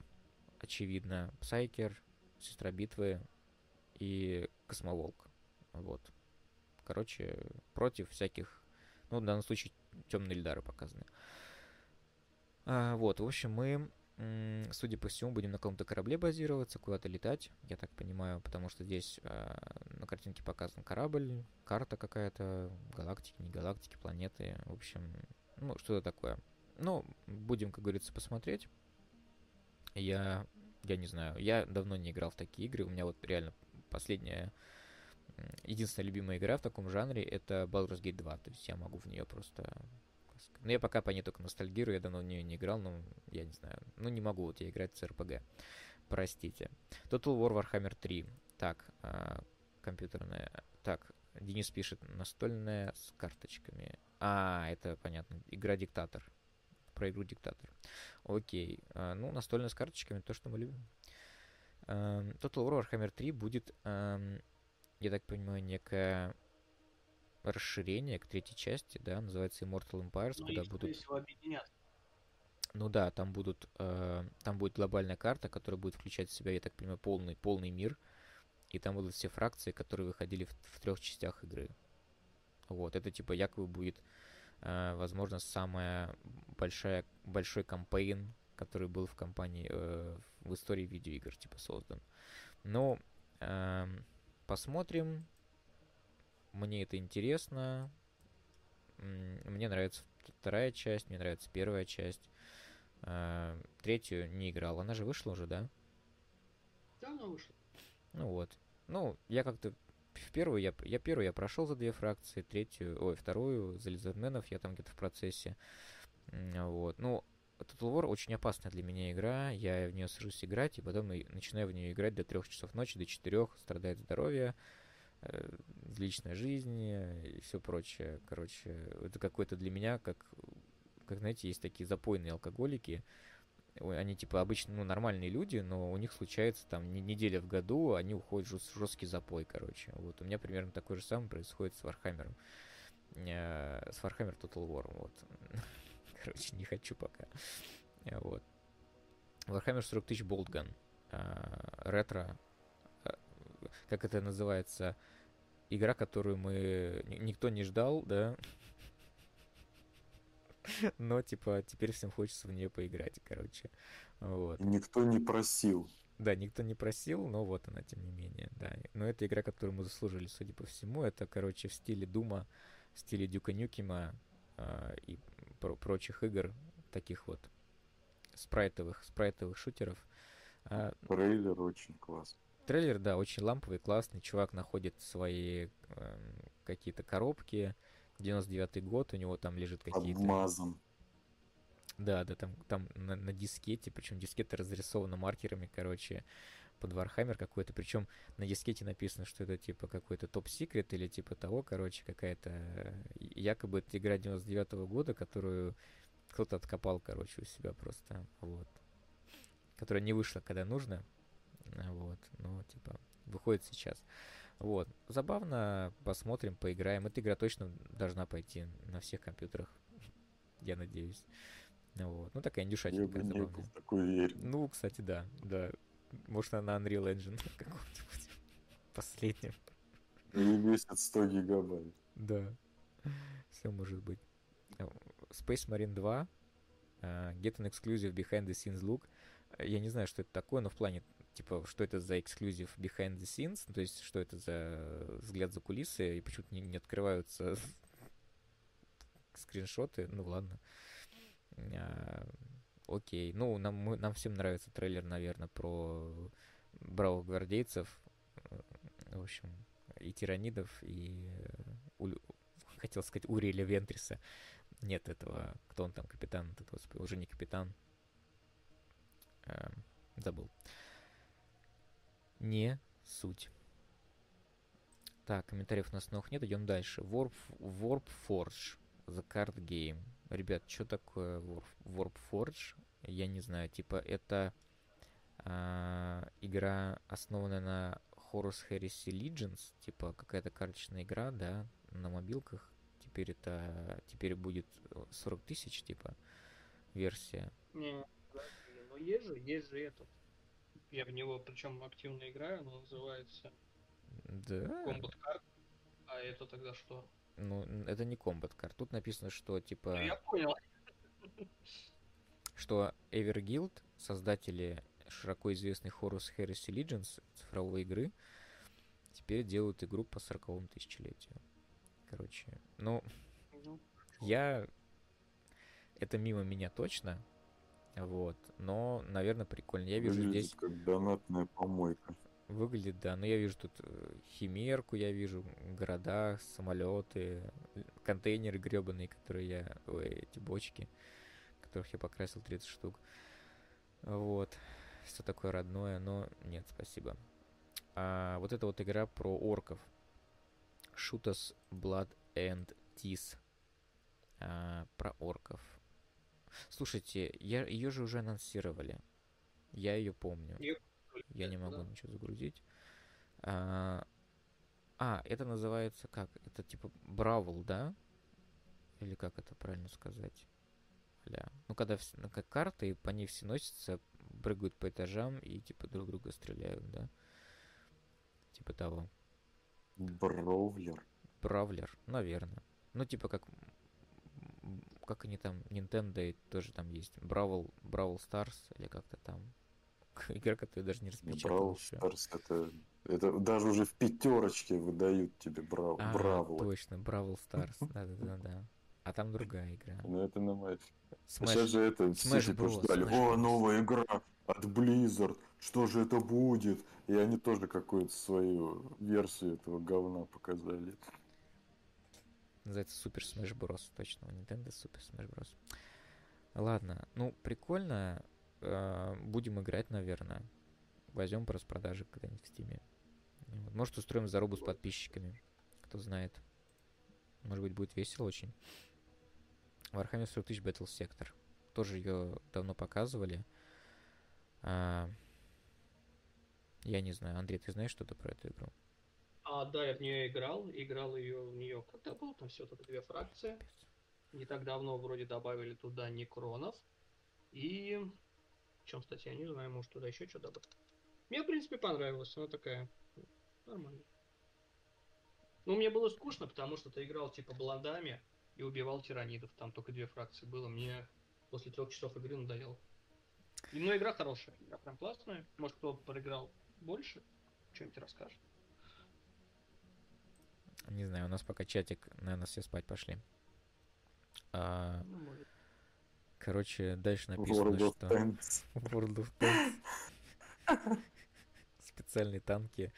очевидно, Псайкер, Сестра Битвы и Космоволк. Вот. Короче, против всяких, ну, в данном случае, темные Эльдары показаны. А, вот, в общем, мы, судя по всему, будем на каком-то корабле базироваться, куда-то летать, я так понимаю, потому что здесь а, на картинке показан корабль, карта какая-то, галактики, не галактики, планеты, в общем, ну, что-то такое. Ну, будем, как говорится, посмотреть. Я, я не знаю, я давно не играл в такие игры. У меня вот реально последняя, единственная любимая игра в таком жанре это Baldur's Gate 2. То есть я могу в нее просто... сказать, Ну, я пока по ней только ностальгирую, я давно в нее не играл, но я не знаю. Ну, не могу вот я играть в RPG. Простите. Total War Warhammer 3. Так, а, компьютерная... Так, Денис пишет, настольная с карточками. А, это понятно. Игра Диктатор. Про игру Диктатор. Окей. А, ну, настольная с карточками, то, что мы любим. Total War Warhammer 3 будет, я так понимаю, некое расширение к третьей части, да, называется Immortal Empires, Ну, куда будут... скорее всего, объединят. Ну да, там будут, э, там будет глобальная карта, которая будет включать в себя, я так понимаю, полный, полный мир, и там будут все фракции, которые выходили в, в трех частях игры. Вот, это типа якобы будет, возможно, самая большая, большой кампейн, который был в компании, э, в истории видеоигр, типа, создан. Но эм, посмотрим. Мне это интересно. Мне нравится вторая часть, мне нравится первая часть. Э, Третью не играл. Она же вышла уже, да? Давно вышло. Ну вот. Ну, я как-то в первую я, я первую я прошел за две фракции, третью, ой, вторую за лизардменов я там где-то в процессе. Вот. Ну, Total War очень опасная для меня игра. Я в нее сажусь играть, и потом начинаю в нее играть до трех часов ночи, до четырех, страдает здоровье, э, личная жизнь и все прочее. Короче, это какой-то для меня, как, как знаете, есть такие запойные алкоголики, они типа обычно ну, нормальные люди, но у них случается там не- неделя в году, они уходят в жес- жесткий запой, короче. Вот у меня примерно такое же самое происходит с Вархаммером. Э, С Warhammer Total War, вот. Короче, не хочу пока. Э, Вот. Warhammer 40 тысяч Boltgun. Ретро. э, Как это называется? Игра, которую мы... ни- Никто не ждал, да? Но, типа, теперь всем хочется в нее поиграть, короче. Вот. Никто не просил. Да, никто не просил, но вот она, тем не менее, да. Но это игра, которую мы заслужили, судя по всему. Это, короче, в стиле Дума, в стиле Дюка Нюкема а, и про- прочих игр, таких вот спрайтовых, спрайтовых шутеров. А, Трейлер очень классный. трейлер, да, очень ламповый, классный. Чувак находит свои эм, какие-то коробки. 99-й год, у него там лежит какие-то... Обмазан. Да, да, там, там на, на дискете, причем дискета разрисована маркерами, короче, под Warhammer какой-то, причем на дискете написано, что это типа какой-то топ-секрет или типа того, короче, какая-то, э, якобы это игра 99 года, которую кто-то откопал, короче, у себя просто, вот, которая не вышла, когда нужно, вот, но, типа, выходит сейчас. Вот, забавно, посмотрим, поиграем. Эта игра точно должна пойти на всех компьютерах, я надеюсь. Вот. Ну, такая Я индюшатенькая, бы такой уверен. Ну, кстати, да, да. Может, она на Unreal Engine каком-нибудь последнем. И весит 100 гигабайт. Да. Все может быть. Э, Space Marine 2. Uh, get an exclusive behind the scenes look. Я не знаю, что это такое, но в плане, типа, что это за эксклюзив behind the scenes, то есть, что это за взгляд за кулисы, и почему-то не, не открываются скриншоты. Ну ладно. Uh, окей. Ну, нам, мы, нам всем нравится трейлер, наверное, про бравых гвардейцев. В общем, и тиранидов, и у, хотел сказать Уриэля Вентриса. Нет этого, кто он там, капитан, этот, господи, уже не капитан. А, забыл. Не суть. Так, комментариев у нас новых нет, идем дальше. Warp, Warp Forge, The Card Game. Ребят, что такое Warp, Warp Forge? Я не знаю, типа это а, игра, основанная на Horus Heresy Legends, типа какая-то карточная игра, да, на мобилках. Теперь это, теперь будет 40 тысяч, типа, версия. Не, ну есть же, есть же этот. Я в него причем активно играю, но называется да. Combat Card. А это тогда что? Ну, это не Combat Card. Тут написано, что типа... Ну, я понял. Что Everguild, создатели широко известной Horus Heresy Legends цифровой игры, теперь делают игру по 40 тысячелетию. Короче, ну, Ну, я... Это мимо меня точно, вот, но, наверное, прикольно. Я вижу Выглядит здесь... как донатная помойка. Выглядит, да, но я вижу тут э, химерку, я вижу города, самолеты, контейнеры гребаные, которые я... Ой, эти бочки, которых я покрасил 30 штук. Вот. Все такое родное, но нет, спасибо. А, вот эта вот игра про орков. Shoot Us Blood and Teeth. А, про орков. Слушайте, я, ее же уже анонсировали. Я ее помню. Я не могу да. ничего загрузить. А, а, это называется как? Это типа Бравл, да? Или как это правильно сказать? Бля. Ну, когда ну, как карта, и по ней все носятся, прыгают по этажам и типа друг друга стреляют, да? Типа того. Brawler. Brawler, наверное. Ну, типа как... Как они там, Nintendo и тоже там есть. Brawl, Brawl Stars или как-то там. Игра, которую даже не распечатал Brawl еще. Stars это, это даже уже в пятерочке выдают тебе брав, А, Brawl. точно, Бравл Старс. Да-да-да-да. А там другая игра. Ну это на матч. Smash- Сейчас же это все Smash типа Bros, ждали. Smash О, новая игра от Blizzard. Что же это будет? И они тоже какую-то свою версию этого говна показали. Называется Супер Smash Bros. Точно, Nintendo Супер Smash Bros. Ладно, ну, прикольно. Э, Будем играть, наверное. Возьмем по распродаже когда-нибудь в Стиме. Вот. Может, устроим зарубу с подписчиками. Кто знает. Может быть, будет весело очень. Warhammer 40 тысяч Battle Sector. Тоже ее давно показывали. А, Я не знаю. Андрей, ты знаешь что-то про эту игру? А, да, я в нее играл. Играл ее в нее. Когда было там все только две фракции. Не так давно вроде добавили туда некронов. И... В чем, кстати, я не знаю, может туда еще что добавить. Мне, в принципе, понравилось. Она такая... ну, Нормально. Ну, мне было скучно, потому что ты играл типа блондами и убивал тиранидов. Там только две фракции было. Мне после трех часов игры надоело. Но игра хорошая. Игра прям классная. Может, кто проиграл больше, что-нибудь расскажет. Не знаю, у нас пока чатик, наверное, все спать пошли. А, Ну, короче, дальше написано, World of что... Tanks. World of Tanks. Специальные танки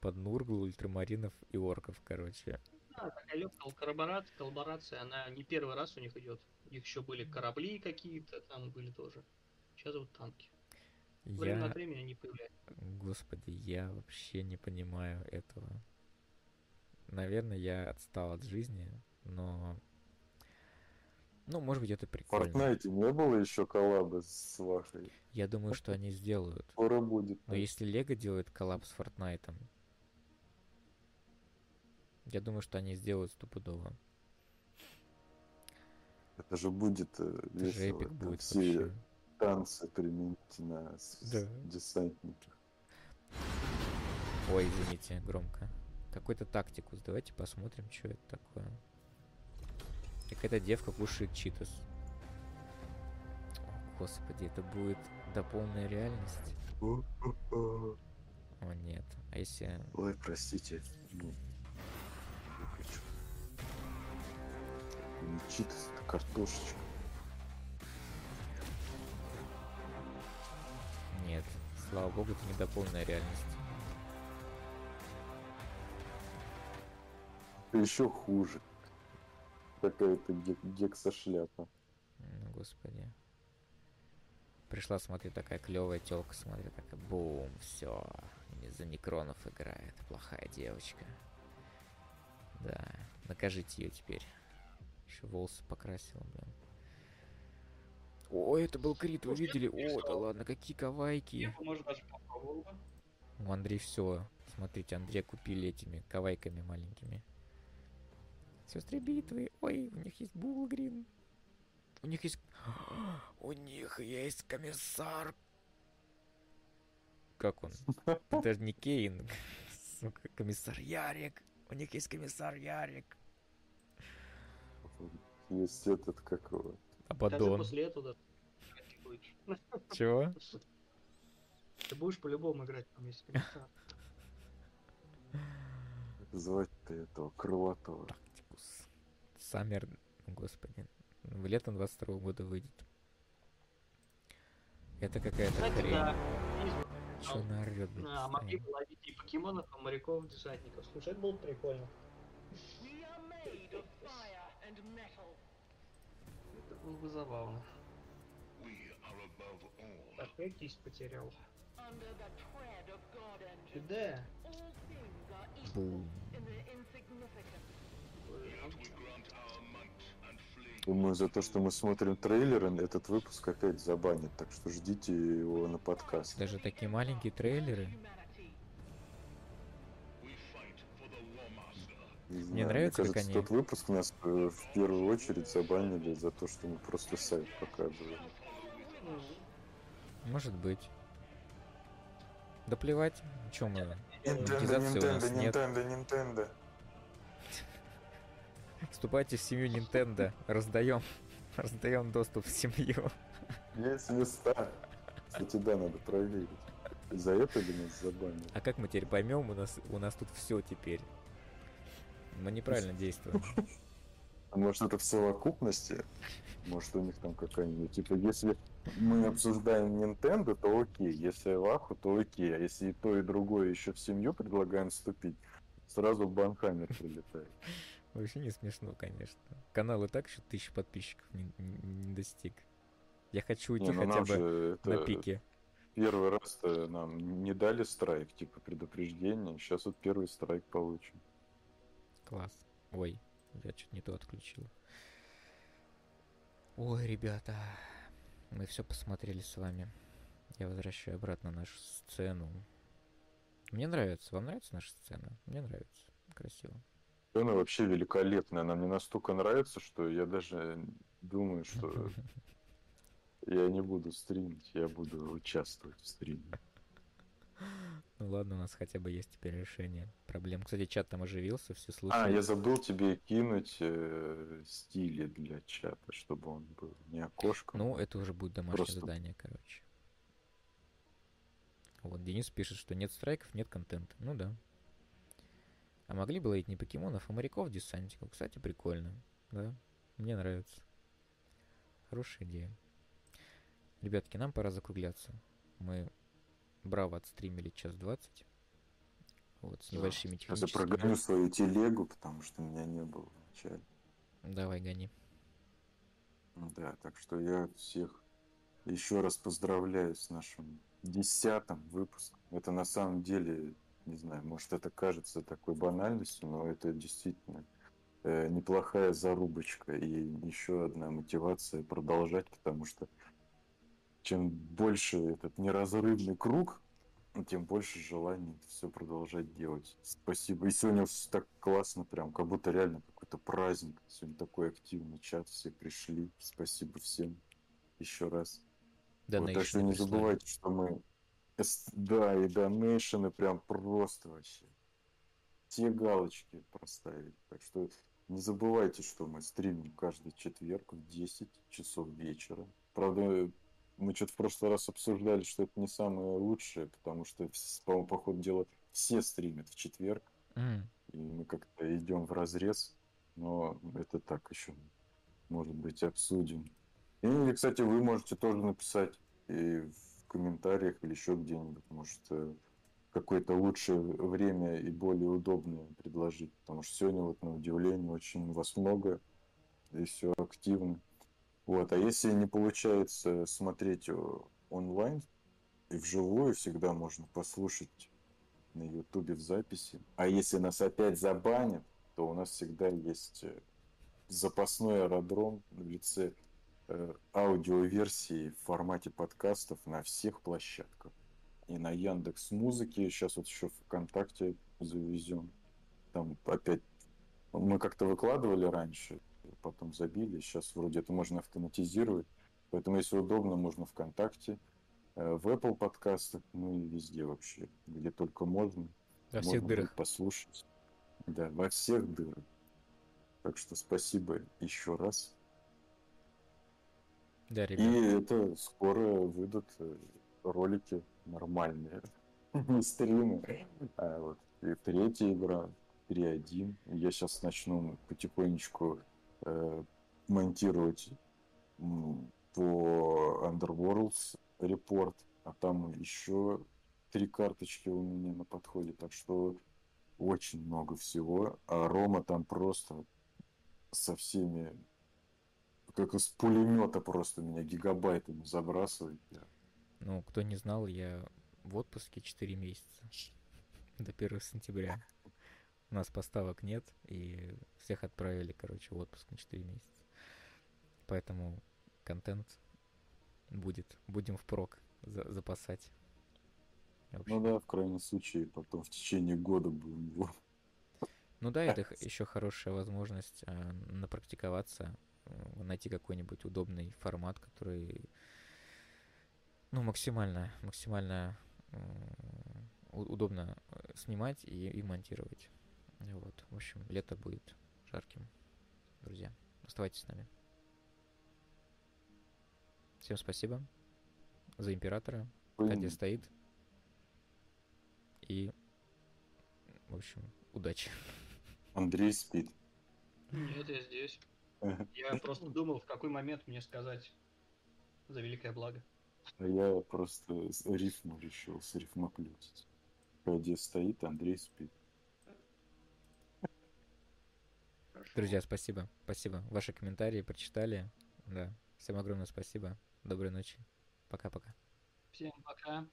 под Нургл, ультрамаринов и орков, короче. Да, такая легкая коллаборация, коллаборация, она не первый раз у них идет. У них еще были корабли какие-то, там были тоже. Сейчас вот танки. Время Я, от времени они появляются. господи, я вообще не понимаю этого. Наверное, я отстал от жизни, но... Ну, может быть, это В прикольно. Fortnite не было еще коллаба с вашей. Я думаю, что они сделают. Скоро будет. Но если Лего делает коллапс с Фортнайтом, я думаю, что они сделают стопудово. Это же будет э, Это же весело. эпик там будет все вообще. танцы применить на Да. десантниках. Ой, извините, громко. Какой-то тактикус. Давайте посмотрим, что это такое. Какая-то девка кушает читос. Господи, это будет дополненная реальность? О нет. А если... Ой, простите. Ну, выключу. Не читос, это картошечка. Нет. Слава богу, это не дополненная реальность. Еще хуже. Какая-то гек- гексошляпа. Ну, господи. Пришла, смотри, такая клевая телка, смотри, такая, бум, все. За Некронов играет. Плохая девочка. Да, накажите ее теперь. Еще волосы покрасила, блин. О, это был крит, вы видели? О, да ладно, какие кавайки. Я бы, может, даже попробовал бы. У Андрей все. Смотрите, Андрея купили этими кавайками маленькими. Сестры битвы. Ой, у них есть Булгрин. У них есть... У них есть комиссар. Как он? Это же не Кейн. Сука, комиссар Ярик. У них есть комиссар Ярик. Есть этот, как его, Даже Абадон. после этого да, ты. Чего? Ты будешь по-любому играть там, если комиссар. как звать-то этого, крылатого. Саммер... ну, Господи. В летом 22 года выйдет. Это какая-то хрень. да. Чё орёт, блин, А, могли бы ловить и покемонов, и моряков, десантников. Слушай, это было бы прикольно. Это было бы забавно. Так, я кисть потерял. Under the Думаю, за то, что мы смотрим трейлеры, этот выпуск опять забанят, так что ждите его на подкаст. Даже такие маленькие трейлеры. Не Мне нравится, как кажется, они- тот выпуск нас э, в первую очередь забанили за то, что мы просто сайт показывали. Может быть. Да плевать, чё мы... Nintendo, Монетизации у нас Вступайте в семью Nintendo. Раздаем. Раздаем доступ в семью. Есть места. Кстати, да, надо проверить. За это ли нас забанили? А как мы теперь поймем, у нас, у нас тут все теперь. Мы неправильно действуем. А может это в совокупности? Может у них там какая-нибудь... Типа, если мы обсуждаем Nintendo, то окей. Если Ваху, то окей. А если и то, и другое еще в семью предлагаем вступить, сразу Банхаммер прилетает. Вообще не смешно, конечно. Канал и так еще тысячи подписчиков не, не- достиг. Я хочу уйти Не, ну хотя бы на это пике. первый раз-то нам не дали страйк, типа предупреждение. Сейчас вот первый страйк получим. Класс. Ой, я что-то не то отключил. Ой, ребята, мы все посмотрели с вами. Я возвращаю обратно нашу сцену. Мне нравится. Вам нравится наша сцена? Мне нравится. Красиво. Она вообще великолепная. Она мне настолько нравится, что я даже думаю, что я не буду стримить, я буду участвовать в стриме. Ну ладно, у нас хотя бы есть теперь решение проблем. Кстати, чат там оживился, все А, слушают. я забыл тебе кинуть э, стили для чата, чтобы он был не окошком. Ну, это уже будет домашнее Просто- задание, короче. Вот, Денис пишет, что нет страйков, нет контента. Ну да. А могли бы ловить не покемонов, а моряков десантиков. Кстати, прикольно. Да, мне нравится. Хорошая идея. Ребятки, нам пора закругляться. Мы браво отстримили час двадцать. Вот, с Да. небольшими я техническими... прогоню свою телегу, потому что меня не было вначале. Давай, гони. Да, так что я всех еще раз поздравляю с нашим десятым выпуском. Это на самом деле, не знаю, может это кажется такой банальностью, но это действительно э, неплохая зарубочка и еще одна мотивация продолжать, потому что чем больше этот неразрывный круг, тем больше желания все продолжать делать. Спасибо. И сегодня вс- так классно, прям, как будто реально какой-то праздник. Сегодня такой активный чат, все пришли. Спасибо всем еще раз. Вот, так что не забывайте, что мы... Да, и донейшены прям просто вообще. Все галочки проставили. Так что Не забывайте, что мы стримим каждый четверг в 10 часов вечера. Правда, мы что-то в прошлый раз обсуждали, что это не самое лучшее, потому что, по, по ходу дела, все стримят в четверг, М, и мы как-то идем в разрез. Но это так еще, может быть, обсудим. И, кстати, вы можете тоже написать и в комментариях или еще где-нибудь, может, э, какое-то лучшее время и более удобное предложить. Потому что сегодня, вот на удивление, очень вас много, и все активно. Вот, а если не получается смотреть онлайн и вживую, всегда можно послушать на ютубе в записи. А если нас опять забанят, то у нас всегда есть э, запасной аэродром в лице аудиоверсии в формате подкастов на всех площадках. И на Яндекс Музыке, сейчас вот еще ВКонтакте завезем. Там опять мы как-то выкладывали раньше, потом забили. Сейчас вроде это можно автоматизировать. Поэтому, если удобно, можно ВКонтакте, э, в Apple подкастах, ну и везде вообще, где только можно. Во всех можно дырах. послушать. Да, во всех дырах. Так что спасибо еще раз. Да, И ребят. это скоро выйдут э, ролики нормальные. Не стримы. А вот и третья игра, 3.1. Я сейчас начну потихонечку э, монтировать по Underworlds репорт, а там еще три карточки у меня на подходе, так что очень много всего. А Рома там просто со всеми как из пулемета просто меня гигабайтами забрасывает. Ну, кто не знал, я в отпуске 4 месяца. До 1 сентября. У нас поставок нет, и всех отправили, короче, в отпуск на 4 месяца. Поэтому контент будет. Будем впрок за- запасать. Ну да, в крайнем случае, потом в течение года будем его. Ну да, это еще хорошая возможность а, напрактиковаться, э, найти какой-нибудь удобный формат, который, ну, максимально, максимально у- удобно э, снимать и, и монтировать. Вот, в общем, лето будет жарким, друзья. Оставайтесь с нами. Всем спасибо за императора. Катя Блин, стоит. И, в общем, удачи. Андрей спит. Нет, я здесь. Я просто думал, в какой момент мне сказать за великое благо. А я просто с- рифму решил срифмоплютить. Кадя стоит, Андрей спит. Хорошо. Друзья, спасибо. Спасибо. Ваши комментарии прочитали. Да. Всем огромное спасибо. Доброй ночи. Пока-пока. Всем пока.